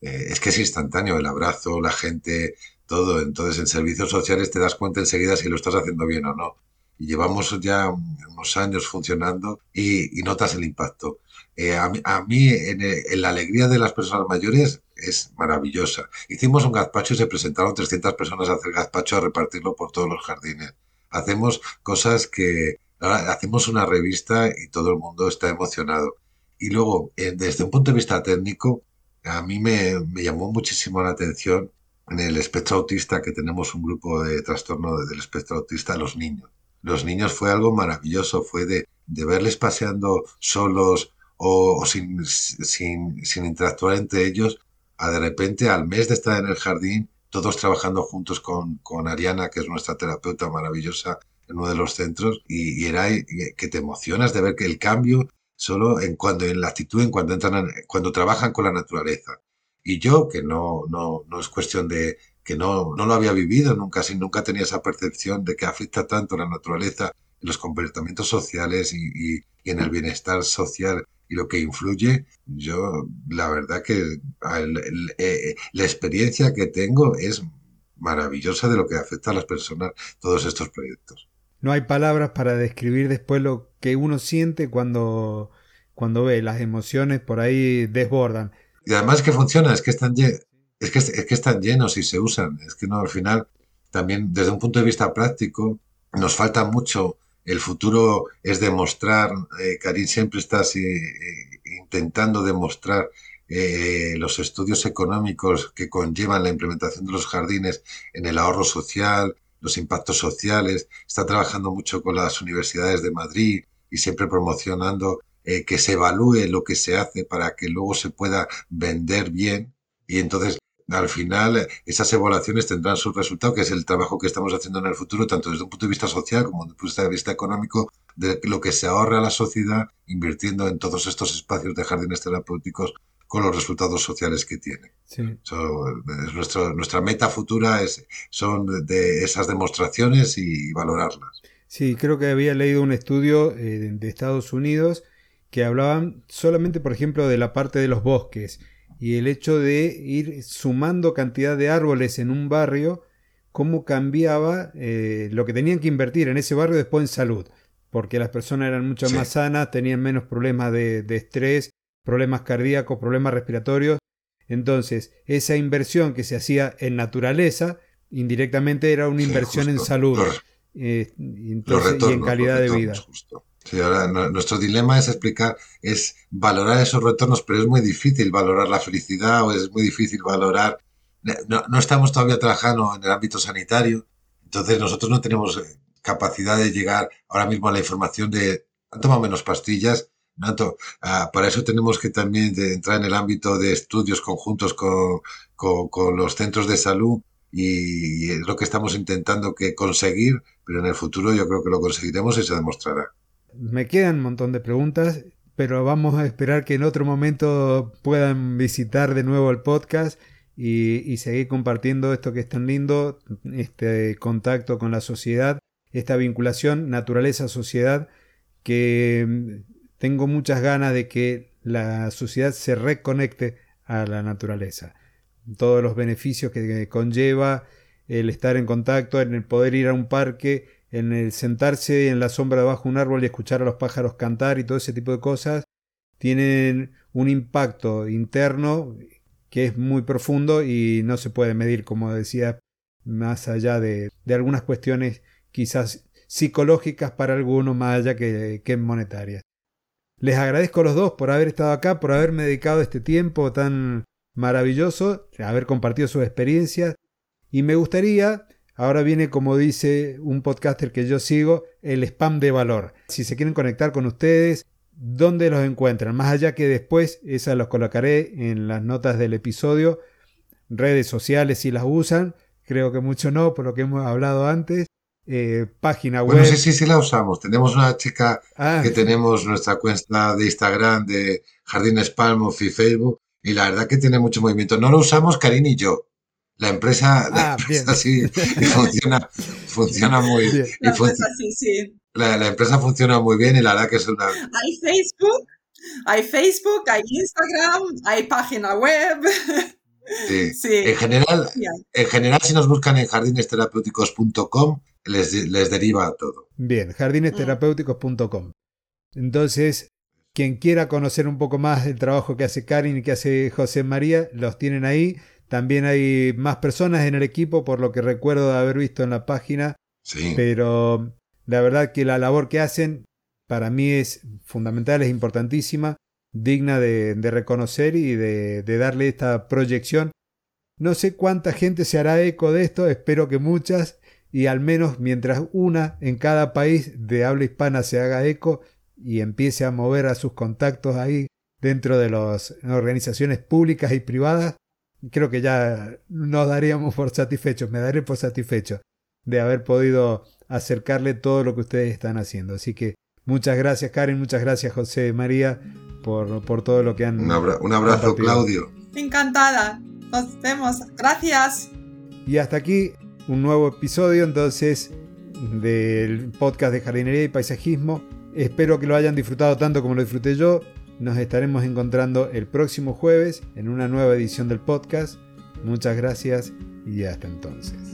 Eh, es que es instantáneo el abrazo, la gente, todo. Entonces en servicios sociales te das cuenta enseguida si lo estás haciendo bien o no llevamos ya unos años funcionando y, notas el impacto. Eh, a, mí, en, la alegría de las personas mayores es maravillosa. Hicimos un gazpacho y se presentaron 300 personas a hacer gazpacho a repartirlo por todos los jardines. Hacemos cosas que... hacemos una revista y todo el mundo está emocionado. Y luego, eh, desde un punto de vista técnico, a mí me, me llamó muchísimo la atención en el espectro autista que tenemos un grupo de trastorno del espectro autista a los niños los niños fue algo maravilloso, fue de, de verles paseando solos o, sin, sin, sin, interactuar entre ellos, a de repente al mes de estar en el jardín, todos trabajando juntos con, con Ariana, que es nuestra terapeuta maravillosa en uno de los centros, y, era que te emocionas de ver que el cambio solo en cuando en la actitud, en cuando entran, cuando trabajan con la naturaleza. Y yo, que no, no, no es cuestión de, que no, no lo había vivido nunca, si nunca tenía esa percepción de que afecta tanto la naturaleza en los comportamientos sociales y, y, en el bienestar social y lo que influye, yo la verdad que eh, la experiencia que tengo es maravillosa de lo que afecta a las personas todos estos proyectos. No hay palabras para describir después lo que uno siente cuando, cuando ve las emociones por ahí desbordan. Y además que funciona, es que están es que, es que están llenos y se usan. Es que no, al final, también desde un punto de vista práctico, nos falta mucho. El futuro es demostrar, eh, Karim siempre está eh, intentando demostrar eh, los estudios económicos que conllevan la implementación de los jardines en el ahorro social, los impactos sociales. Está trabajando mucho con las universidades de Madrid y siempre promocionando eh, que se evalúe lo que se hace para que luego se pueda vender bien. Y entonces al final esas evaluaciones tendrán su resultado, que es el trabajo que estamos haciendo en el futuro, tanto desde un punto de vista social como desde un punto de vista económico, de lo que se ahorra a la sociedad invirtiendo en todos estos espacios de jardines terapéuticos con los resultados sociales que tiene. es nuestro, nuestra meta futura es, son de esas demostraciones y valorarlas. Sí, creo que había leído un estudio eh, de Estados Unidos que hablaban solamente, por ejemplo, de la parte de los bosques y el hecho de ir sumando cantidad de árboles en un barrio, cómo cambiaba eh, lo que tenían que invertir en ese barrio después en salud, porque las personas eran mucho más sanas, tenían menos problemas de, estrés, problemas cardíacos, problemas respiratorios. Entonces, esa inversión que se hacía en naturaleza, indirectamente era una inversión en salud eh, y en calidad de vida. Sí, ahora nuestro dilema es explicar, es valorar esos retornos, pero es muy difícil valorar la felicidad o es muy difícil valorar. No, no estamos todavía trabajando en el ámbito sanitario, entonces nosotros no tenemos eh, capacidad de llegar ahora mismo a la información de han tomado menos pastillas. Tanto, ah, para eso tenemos que también entrar en el ámbito de estudios conjuntos con, con, los centros de salud y es lo que estamos intentando que conseguir, pero en el futuro yo creo que lo conseguiremos y se demostrará. Me quedan un montón de preguntas, pero vamos a esperar que en otro momento puedan visitar de nuevo el podcast y, seguir compartiendo esto que es tan lindo, este contacto con la sociedad, esta vinculación naturaleza-sociedad, que mm, tengo muchas ganas de que la sociedad se reconecte a la naturaleza. Todos los beneficios que conlleva el estar en contacto, en el poder ir a un parque en el sentarse en la sombra debajo de un árbol y escuchar a los pájaros cantar y todo ese tipo de cosas, tienen un impacto interno que es muy profundo y no se puede medir, como decía, más allá de, algunas cuestiones quizás psicológicas para algunos, más allá que, que monetarias. Les agradezco a los dos por haber estado acá, por haberme dedicado este tiempo tan maravilloso, haber compartido sus experiencias y me gustaría Ahora viene, como dice un podcaster que yo sigo, el spam de valor. Si se quieren conectar con ustedes, ¿dónde los encuentran? Más allá que después, esas los colocaré en las notas del episodio. Redes sociales si las usan, creo que mucho no, por lo que hemos hablado antes. Eh, página web. Bueno, sí, sí, sí la usamos. Tenemos una chica ah. que tenemos nuestra cuenta de Instagram de Jardines Palmo y Facebook y la verdad que tiene mucho movimiento. No lo usamos Karin y yo. La empresa, la ah, *laughs* empresa sí, funciona, funciona muy bien. La empresa sí, sí. La, empresa funciona muy bien y la verdad que es una... Hay Facebook, hay Facebook, hay Instagram, hay página web. Sí. *laughs* sí. En, general, en general, si nos buscan en jardinesterapéuticos.com, les, les deriva todo. Bien, jardinesterapéuticos.com. Entonces, quien quiera conocer un poco más del trabajo que hace Karin y que hace José María, los tienen ahí. También hay más personas en el equipo, por lo que recuerdo de haber visto en la página. Sí. Pero la verdad que la labor que hacen para mí es fundamental, es importantísima, digna de, reconocer y de, de, darle esta proyección. No sé cuánta gente se hará eco de esto, espero que muchas, y al menos mientras una en cada país de habla hispana se haga eco y empiece a mover a sus contactos ahí dentro de las organizaciones públicas y privadas, creo que ya nos daríamos por satisfechos, me daré por satisfecho de haber podido acercarle todo lo que ustedes están haciendo. Así que muchas gracias Karen, muchas gracias José María por, por todo lo que han... Un, abrazo Claudio. Encantada, nos vemos, gracias. Y hasta aquí un nuevo episodio entonces del podcast de jardinería y paisajismo. Espero que lo hayan disfrutado tanto como lo disfruté yo. Nos estaremos encontrando el próximo jueves en una nueva edición del podcast. Muchas gracias y hasta entonces.